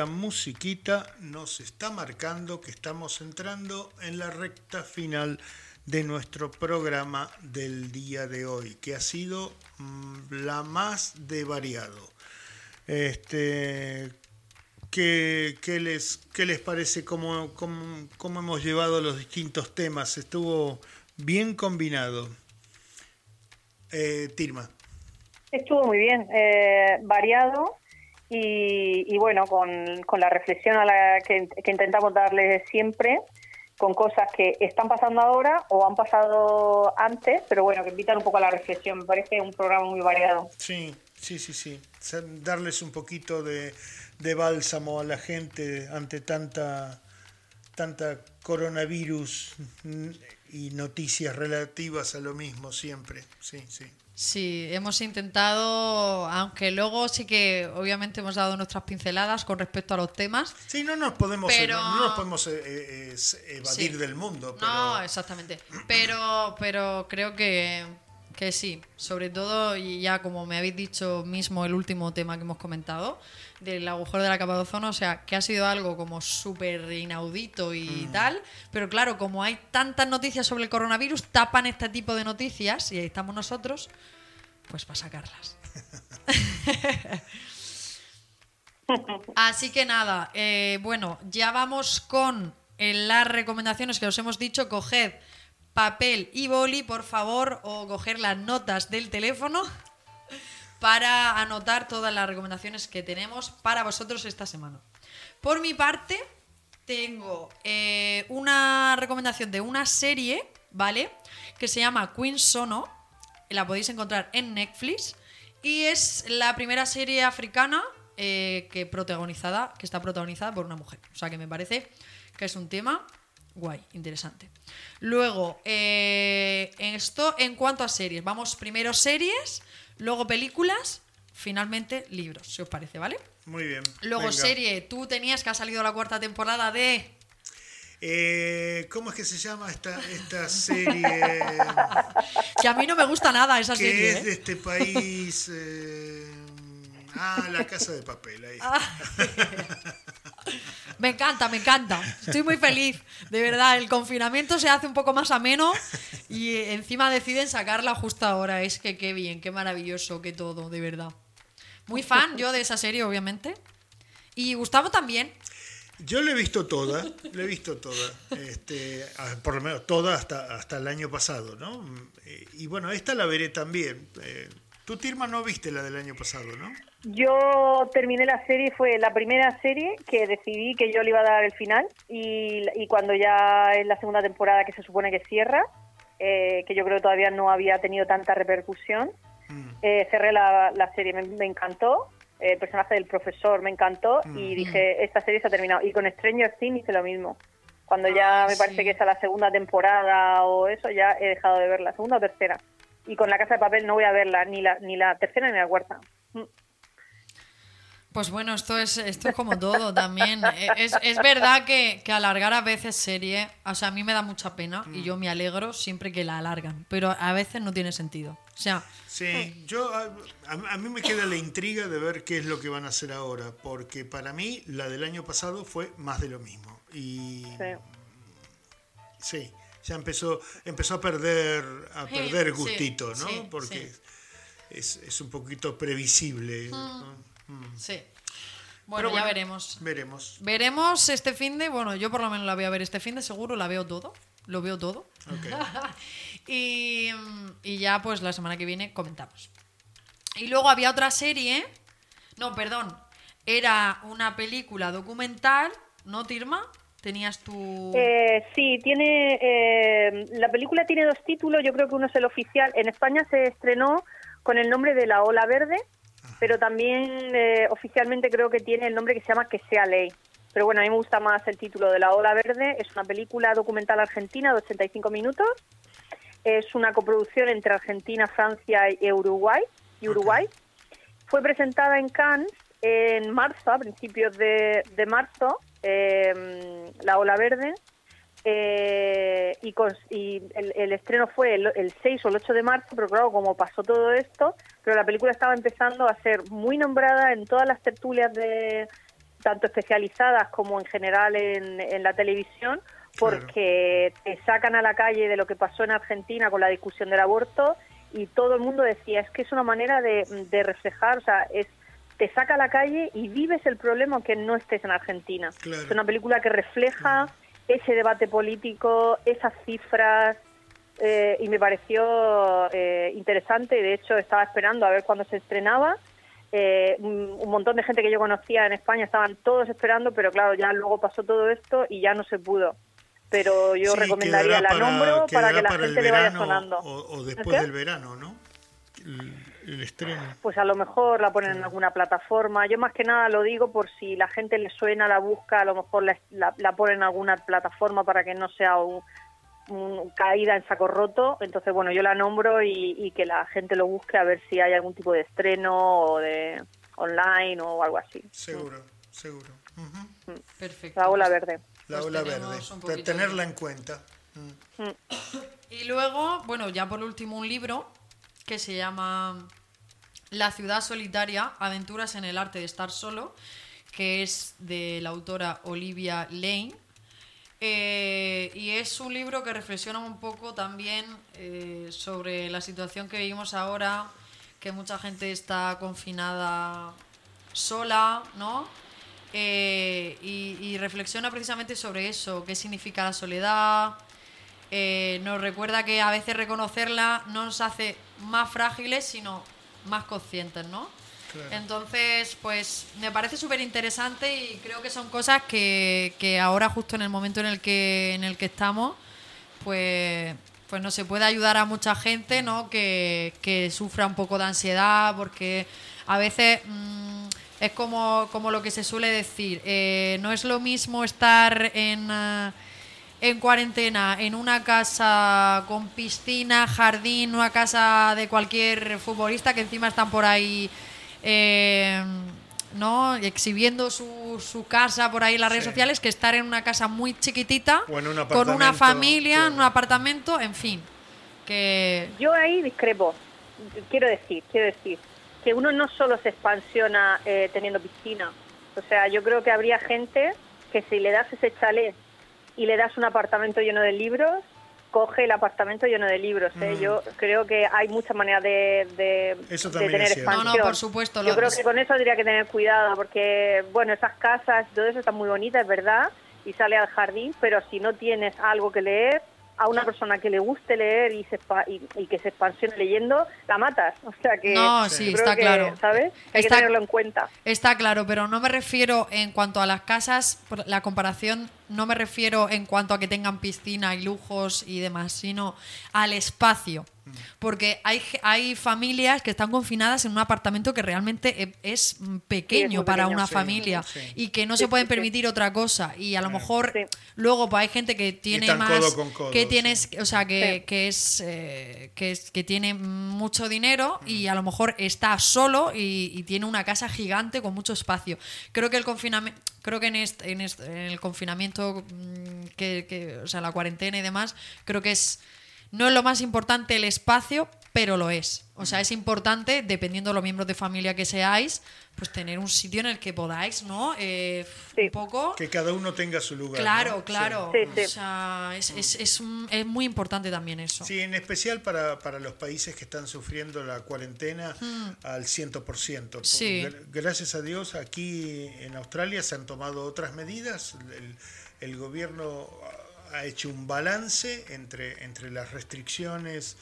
Esta musiquita nos está marcando que estamos entrando en la recta final de nuestro programa del día de hoy, que ha sido mm, la más de variado. Este, ¿qué, qué les, qué les parece cómo, cómo- cómo hemos llevado los distintos temas? Estuvo bien combinado. Eh, Tirma. Estuvo muy bien, eh, variado y, y bueno, con, con la reflexión a la que, que intentamos darle siempre, con cosas que están pasando ahora o han pasado antes, pero bueno, que invitan un poco a la reflexión. Me parece un programa muy variado. Sí, sí, sí, sí. Darles un poquito de, de bálsamo a la gente ante tanta, tanta coronavirus y noticias relativas a lo mismo siempre. Sí, sí. Sí, hemos intentado, aunque luego sí que obviamente hemos dado nuestras pinceladas con respecto a los temas. Sí, no nos podemos, Pero- no, no nos podemos eh, eh, eh, evadir Sí. del mundo, pero No, exactamente. Pero, pero creo que, Que sí, sobre todo, y ya como me habéis dicho mismo el último tema que hemos comentado, del agujero de la capa de ozono, o sea, que ha sido algo como súper inaudito y tal, pero claro, como hay tantas noticias sobre el coronavirus, tapan este tipo de noticias y ahí estamos nosotros, pues para sacarlas. Así que nada, eh, bueno, ya vamos con eh, las recomendaciones que os hemos dicho. Coged papel y boli, por favor, o coger las notas del teléfono para anotar todas las recomendaciones que tenemos para vosotros esta semana. Por mi parte, tengo eh, una recomendación de una serie, ¿vale? Que se llama Queen Sono. La podéis encontrar en Netflix. Y es la primera serie africana eh, que, protagonizada, que está protagonizada por una mujer. O sea que me parece que es un tema guay, interesante. Luego, eh, esto en cuanto a series. Vamos primero series, luego películas, finalmente libros, si os parece, ¿vale? Muy bien. Luego venga. serie, tú tenías que ha salido la cuarta temporada de... Eh, ¿Cómo es que se llama esta, esta serie? Que a mí no me gusta nada esa que serie. es de ¿eh? este país. eh, ah, La Casa de Papel. Ahí. Ah. Me encanta, me encanta. Estoy muy feliz. De verdad, el confinamiento se hace un poco más ameno y encima deciden sacarla justo ahora. Es que qué bien, qué maravilloso, qué todo, de verdad. Muy fan yo de esa serie, obviamente. Y Gustavo también. Yo la he visto toda, la he visto toda, este, por lo menos toda hasta, hasta el año pasado, ¿no? Y bueno, esta la veré también. Eh, Tú, Tirma, no viste la del año pasado, ¿no? Yo terminé la serie, fue la primera serie que decidí que yo le iba a dar el final y, y cuando ya es la segunda temporada que se supone que cierra, eh, que yo creo que todavía no había tenido tanta repercusión, eh, cerré la, la serie, me, me encantó, el personaje del profesor me encantó y dije, esta serie se ha terminado. Y con Stranger Things hice lo mismo. Cuando ya Ah, me parece que es a la segunda temporada o eso, ya he dejado de verla, segunda o tercera. Y con La Casa de Papel no voy a verla, ni la, ni la tercera ni la cuarta. Mm. Pues bueno, esto es, esto es como todo también. Eh, Es, es verdad que, que alargar a veces serie, o sea, a mí me da mucha pena y yo me alegro siempre que la alargan, pero a veces no tiene sentido. O sea, Sí, yo a, a- mí me queda la intriga de ver qué es lo que van a hacer ahora, porque para mí la del año pasado fue más de lo mismo. Y Sí. sí, ya empezó, empezó a perder, a perder sí, gustito, ¿no? sí, porque sí. es, es un poquito previsible. ¿no? Sí. Bueno, Pero ya veremos. Veremos. Veremos este fin de, bueno, yo por lo menos la voy a ver este fin de, seguro la veo todo, lo veo todo. Y ya pues la semana que viene comentamos. Y luego había otra serie, no, perdón, era una película documental, ¿no, Tirma? Tenías tu... Eh, sí, tiene eh, la película tiene dos títulos. Yo creo que uno es el oficial. En España se estrenó con el nombre de La Ola Verde, pero también eh, oficialmente creo que tiene el nombre que se llama Que sea ley. Pero bueno, a mí me gusta más el título de La Ola Verde. Es una película documental argentina de 85 minutos. Es una coproducción entre Argentina, Francia y Uruguay. Y Uruguay. Fue presentada en Cannes en marzo, a principios de, de marzo, eh, La Ola Verde. Eh, y cons- y el, el estreno fue el, el 6 o el 8 de marzo, pero claro, como pasó todo esto, pero la película estaba empezando a ser muy nombrada en todas las tertulias de tanto especializadas como en general en, en la televisión, porque te sacan a la calle de lo que pasó en Argentina con la discusión del aborto y todo el mundo decía, es que es una manera de, de reflejar, o sea, es te saca a la calle y vives el problema aunque no estés en Argentina. Claro. Es una película que refleja ese debate político, esas cifras, eh, y me pareció eh, interesante. De hecho, estaba esperando a ver cuándo se estrenaba. Eh, un, un montón de gente que yo conocía en España estaban todos esperando, pero claro, ya luego pasó todo esto y ya no se pudo. Pero yo Sí, recomendaría, la nombro para quedará que la para gente le vaya sonando. O, o ¿El después del verano, ¿no? El, estreno. Pues a lo mejor la ponen en alguna plataforma. Yo más que nada lo digo por si la gente le suena, la busca, a lo mejor la, la, la ponen en alguna plataforma para que no sea un, un caída en saco roto. Entonces, bueno, yo la nombro y, y que la gente lo busque a ver si hay algún tipo de estreno o de online o algo así. Seguro, seguro. Perfecto. La ola verde. La Pues ola verde. tenerla de- en cuenta. Mm. Y luego, bueno, ya por último un libro que se llama La ciudad solitaria, aventuras en el arte de estar solo, que es de la autora Olivia Lane. Eh, y es un libro que reflexiona un poco también eh, sobre la situación que vivimos ahora, que mucha gente está confinada sola, ¿no? Eh, y, y reflexiona precisamente sobre eso, qué significa la soledad. Nos recuerda que a veces reconocerla no nos hace más frágiles, sino más conscientes, ¿no? Claro. Entonces, pues me parece súper interesante y creo que son cosas que, que ahora justo en el momento en el que, en el que estamos, pues, pues no se puede ayudar a mucha gente, ¿no? Que, que sufra un poco de ansiedad, porque a veces mm, es como, como lo que se suele decir, eh, no es lo mismo estar en... eh, en cuarentena en una casa con piscina, jardín, una casa de cualquier futbolista que encima están por ahí, eh, ¿no? Exhibiendo su, su casa por ahí en las redes Sí. sociales, que estar en una casa muy chiquitita, un con una familia, en un apartamento, en fin. Que Yo ahí discrepo. Quiero decir, quiero decir que uno no solo se expansiona eh, teniendo piscina. O sea, yo creo que habría gente que si le das ese chalet y le das un apartamento lleno de libros, coge el apartamento lleno de libros. ¿eh? Mm. Yo creo que hay muchas maneras de, de, Eso de también tener es cierto. No, expansión. no, por supuesto, Yo lo- creo que con eso habría que tener cuidado, porque, bueno, esas casas, todo eso está muy bonita, es verdad, y sale al jardín, pero si no tienes algo que leer, a una persona que le guste leer y, se y, y que se expansione leyendo, la matas. O sea que. No, sí, está que, claro. ¿Sabes? Hay Está- que tenerlo en cuenta. Está claro, pero no me refiero en cuanto a las casas, por la comparación, no me refiero en cuanto a que tengan piscina y lujos y demás, sino al espacio. Porque hay, hay familias que están confinadas en un apartamento que realmente e- es mm, pequeño para pequeño. una Sí, familia sí. y que no Sí, se pueden permitir otra cosa. Y a lo mejor Sí. luego pues hay gente que tiene más codo con codo, que sí. tienes o sea que, Sí. que es eh, que es que tiene mucho dinero y a lo mejor está solo y, y tiene una casa gigante con mucho espacio creo que el confinamiento creo que en, este, en, este- en el confinamiento mm, que, que- o sea la cuarentena y demás creo que es no es lo más importante el espacio pero lo es o sea es importante dependiendo de los miembros de familia que seáis pues tener un sitio en el que podáis no Eh, Sí. un poco Que cada uno tenga su lugar. Claro, ¿no? claro. Sí, sí. O sea, es, es, es, un- es muy importante también eso. Sí, en especial para, para los países que están sufriendo la cuarentena Hmm. al 100%. Sí. Gra- Gracias a Dios, aquí en Australia se han tomado otras medidas. El, el gobierno ha hecho un balance entre, entre las restricciones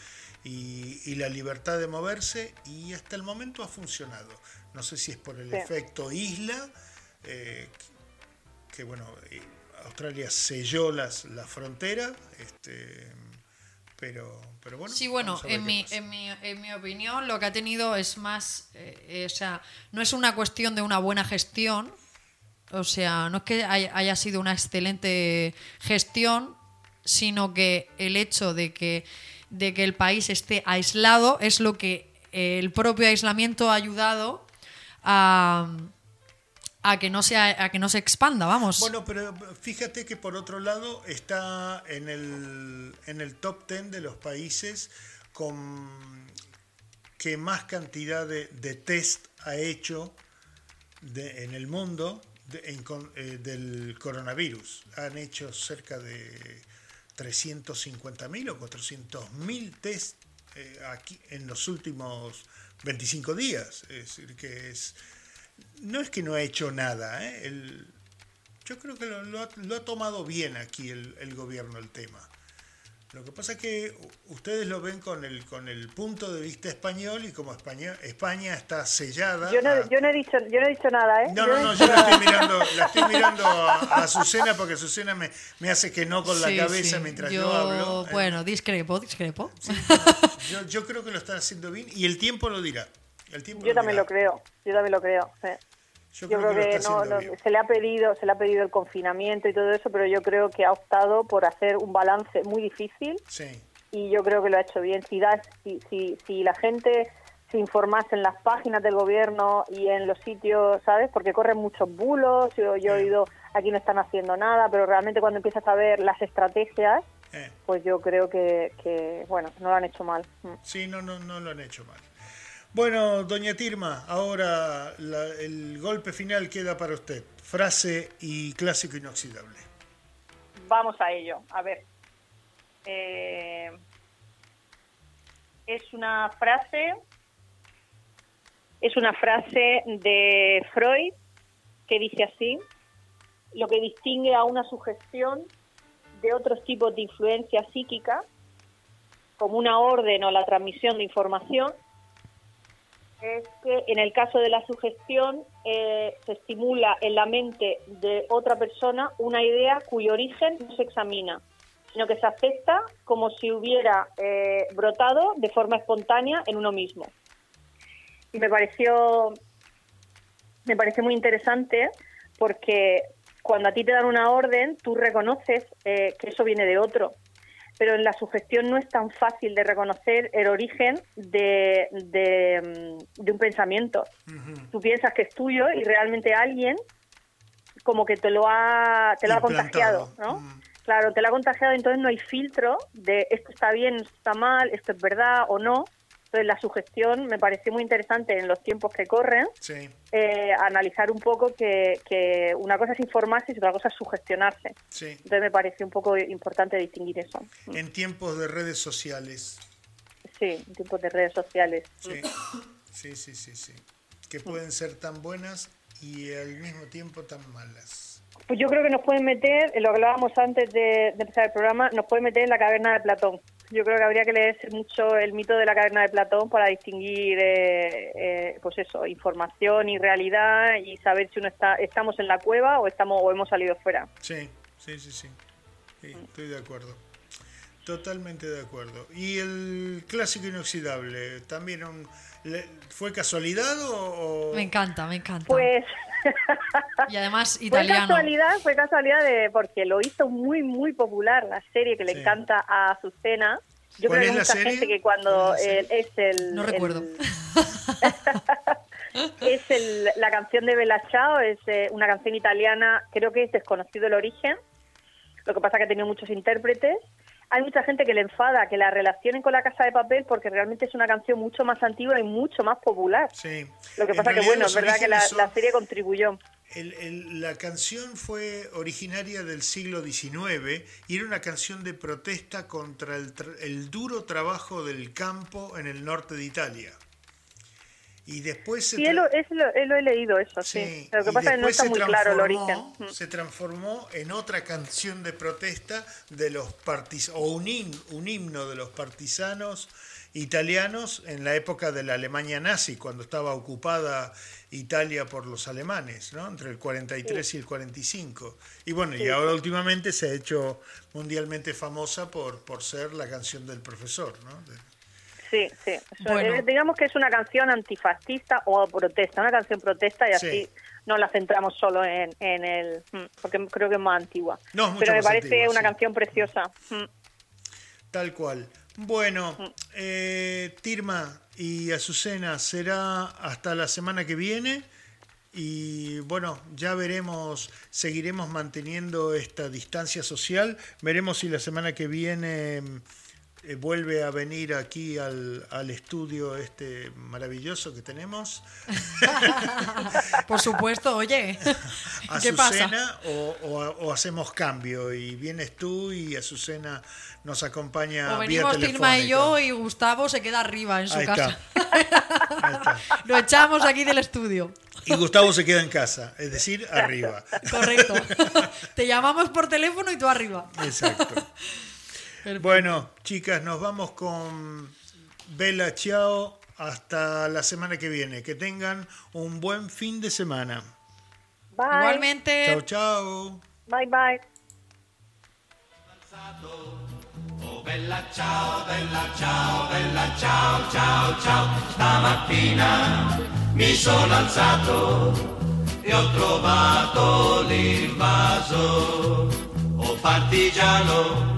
y, y la libertad de moverse y hasta el momento ha funcionado. No sé si es por el Sí. efecto isla, eh, que bueno, eh, Australia selló las, la frontera, este, pero, pero bueno. Sí, bueno, en mi, en, mi, en mi opinión lo que ha tenido es más, eh, eh, o sea, no es una cuestión de una buena gestión, o sea, no es que haya, sido una excelente gestión, sino que el hecho de que, de que el país esté aislado es lo que eh, el propio aislamiento ha ayudado a, a que no se, a que no se expanda, vamos. Bueno, pero fíjate que por otro lado está en el, en el top 10 de los países con que más cantidad de, de test ha hecho de- en el mundo de- en eh, del coronavirus. Han hecho cerca de 350.000 o 400.000 test eh, aquí en los últimos 25 días. Es decir, que es no es que no ha hecho nada, ¿eh? El- yo creo que lo, lo ha, lo ha tomado bien aquí el gobierno el tema. Lo que pasa es que ustedes lo ven con el, con el punto de vista español y como España, España está sellada. Yo no, a- yo no he dicho, yo no he dicho nada, ¿eh? no, Yo no, no, yo la estoy mirando, la estoy mirando a, a Azucena porque Azucena me, me hace que no con la Sí, cabeza sí. mientras yo, hablo. Eh, Bueno, discrepo, discrepo. yo, yo creo que lo están haciendo bien y el tiempo lo dirá. El tiempo Yo también dirá. lo creo, yo también lo creo. sí. Yo, Yo creo, creo que, no, no, se le ha pedido, se le ha pedido el confinamiento y todo eso, pero yo creo que ha optado por hacer un balance muy difícil Sí. y yo creo que lo ha hecho bien. Si, das, si, si, si la gente se informase en las páginas del gobierno y en los sitios, ¿sabes? Porque corren muchos bulos, yo, yo he oído aquí no están haciendo nada, pero realmente cuando empiezas a ver las estrategias Eh, pues yo creo que, que, bueno, no lo han hecho mal. Mm. sí, no, no, no lo han hecho mal. Bueno, doña Tirma, ahora la- el golpe final queda para usted. Frase y clásico inoxidable. Vamos a ello. A ver. Eh, es una frase. Es una frase de Freud que dice así: lo que distingue a una sugestión de otros tipos de influencia psíquica, como una orden o la transmisión de información, es que en el caso de la sugestión eh, se estimula en la mente de otra persona una idea cuyo origen no se examina, sino que se acepta como si hubiera eh, brotado de forma espontánea en uno mismo. Y me pareció, me pareció muy interesante porque cuando a ti te dan una orden, tú reconoces eh, que eso viene de otro pero en la sugestión no es tan fácil de reconocer el origen de, de, mm, de un pensamiento. Tú piensas que es tuyo y realmente alguien como que te lo ha, te lo ha contagiado, ¿no? Claro, te lo ha contagiado, entonces no hay filtro de esto está bien, esto está mal, esto es verdad o no. Entonces la sugestión me pareció muy interesante en los tiempos que corren, Sí, eh, analizar un poco que, que una cosa es informarse y otra cosa es sugestionarse. sí. Entonces me pareció un poco importante distinguir eso. En tiempos de redes sociales. Sí, en tiempos de redes sociales. Sí, sí, sí, sí, sí. Que pueden ser tan buenas y al mismo tiempo tan malas. Pues yo creo que nos pueden meter, lo que hablábamos antes de, de empezar el programa, nos pueden meter en la caverna de Platón. Yo creo que habría que leerse mucho el mito de la caverna de Platón para distinguir, eh, eh, pues eso, información y realidad y saber si uno está, estamos en la cueva o estamos o hemos salido fuera. Sí, sí, sí, sí. Sí, estoy de acuerdo. Totalmente de acuerdo. ¿Y el clásico inoxidable? ¿También un- le- fue casualidad o...? o- Me encanta, me encanta. Pues y además fue italiano. casualidad, fue casualidad de porque lo hizo muy muy popular la serie que le Sí. encanta a Azucena. Yo ¿Cuál creo que es la mucha serie? gente que cuando ¿Cuál es eh, es el No el- recuerdo. es el- la canción de Bella Ciao, es eh, una canción italiana, creo que es desconocido el origen, lo que pasa que ha tenido muchos intérpretes. Hay mucha gente que le enfada que la relacionen con La Casa de Papel porque realmente es una canción mucho más antigua y mucho más popular. Sí. Lo que En pasa que, bueno, es verdad que la, serie contribuyó. El- el- la canción fue originaria del siglo XIX y era una canción de protesta contra el, tra- el duro trabajo del campo en el norte de Italia. Y después se Sí, lo, es lo- he leído eso, sí. Sí, Lo que y pasa es que no está muy claro el transformó- origen. Mm. Se transformó en otra canción de protesta de los partis o un, un himno de los partisanos italianos en la época de la Alemania nazi, cuando estaba ocupada Italia por los alemanes, ¿no? entre el 43 y el 45. Y bueno, y ahora últimamente se ha hecho mundialmente famosa por, por ser la canción del profesor. ¿no? De- Sí, sí. Bueno. eh, digamos que es una canción antifascista o protesta, una canción protesta y así Sí. no la centramos solo en, en el... mm, porque creo que es más antigua. No, es mucho Pero me más parece antigua, una sí. canción preciosa. Mm. Tal cual. Bueno, eh, Tirma y Azucena será hasta la semana que viene y bueno, ya veremos, seguiremos manteniendo esta distancia social, veremos si la semana que viene eh, vuelve a venir aquí al, al estudio este maravilloso que tenemos, Por supuesto, oye. ¿Qué pasa? Azucena, o, o- o hacemos cambio y vienes tú y Azucena nos acompaña O venimos Tirma y yo y Gustavo se queda arriba en su Ahí casa. está. Ahí está. Lo echamos aquí del estudio. Y Gustavo se queda en casa, es decir, arriba. Correcto. Te llamamos por teléfono y tú arriba. Exacto. Bueno, chicas, nos vamos con Bella Chao hasta la semana que viene. Que tengan un buen fin de semana. Bye. Igualmente. Chao, chao. Bye, bye. Oh bella ciao, bella ciao, bella ciao, ciao, ciao. Stamattina mi sono alzato e ho trovato l'invaso. Oh partigiano,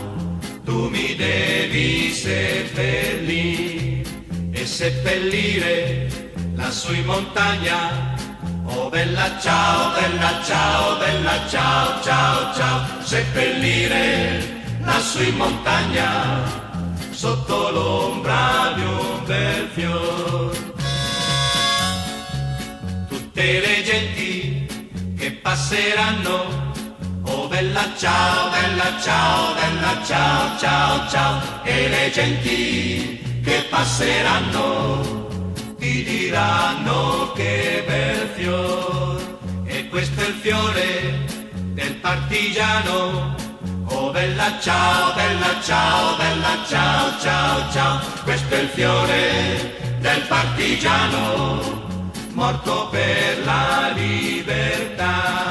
tu mi devi seppellire e seppellire lassù in montagna. Oh bella ciao, bella ciao, bella ciao, ciao, ciao, seppellire lassù in montagna, sotto l'ombra di un bel fior. Tutte le genti che passeranno Oh bella ciao, bella ciao, bella ciao, ciao, ciao. E le genti che passeranno ti diranno che bel fior. E questo è il fiore del partigiano. Oh bella ciao, bella ciao, bella ciao, ciao, ciao. Questo è il fiore del partigiano, morto per la libertà.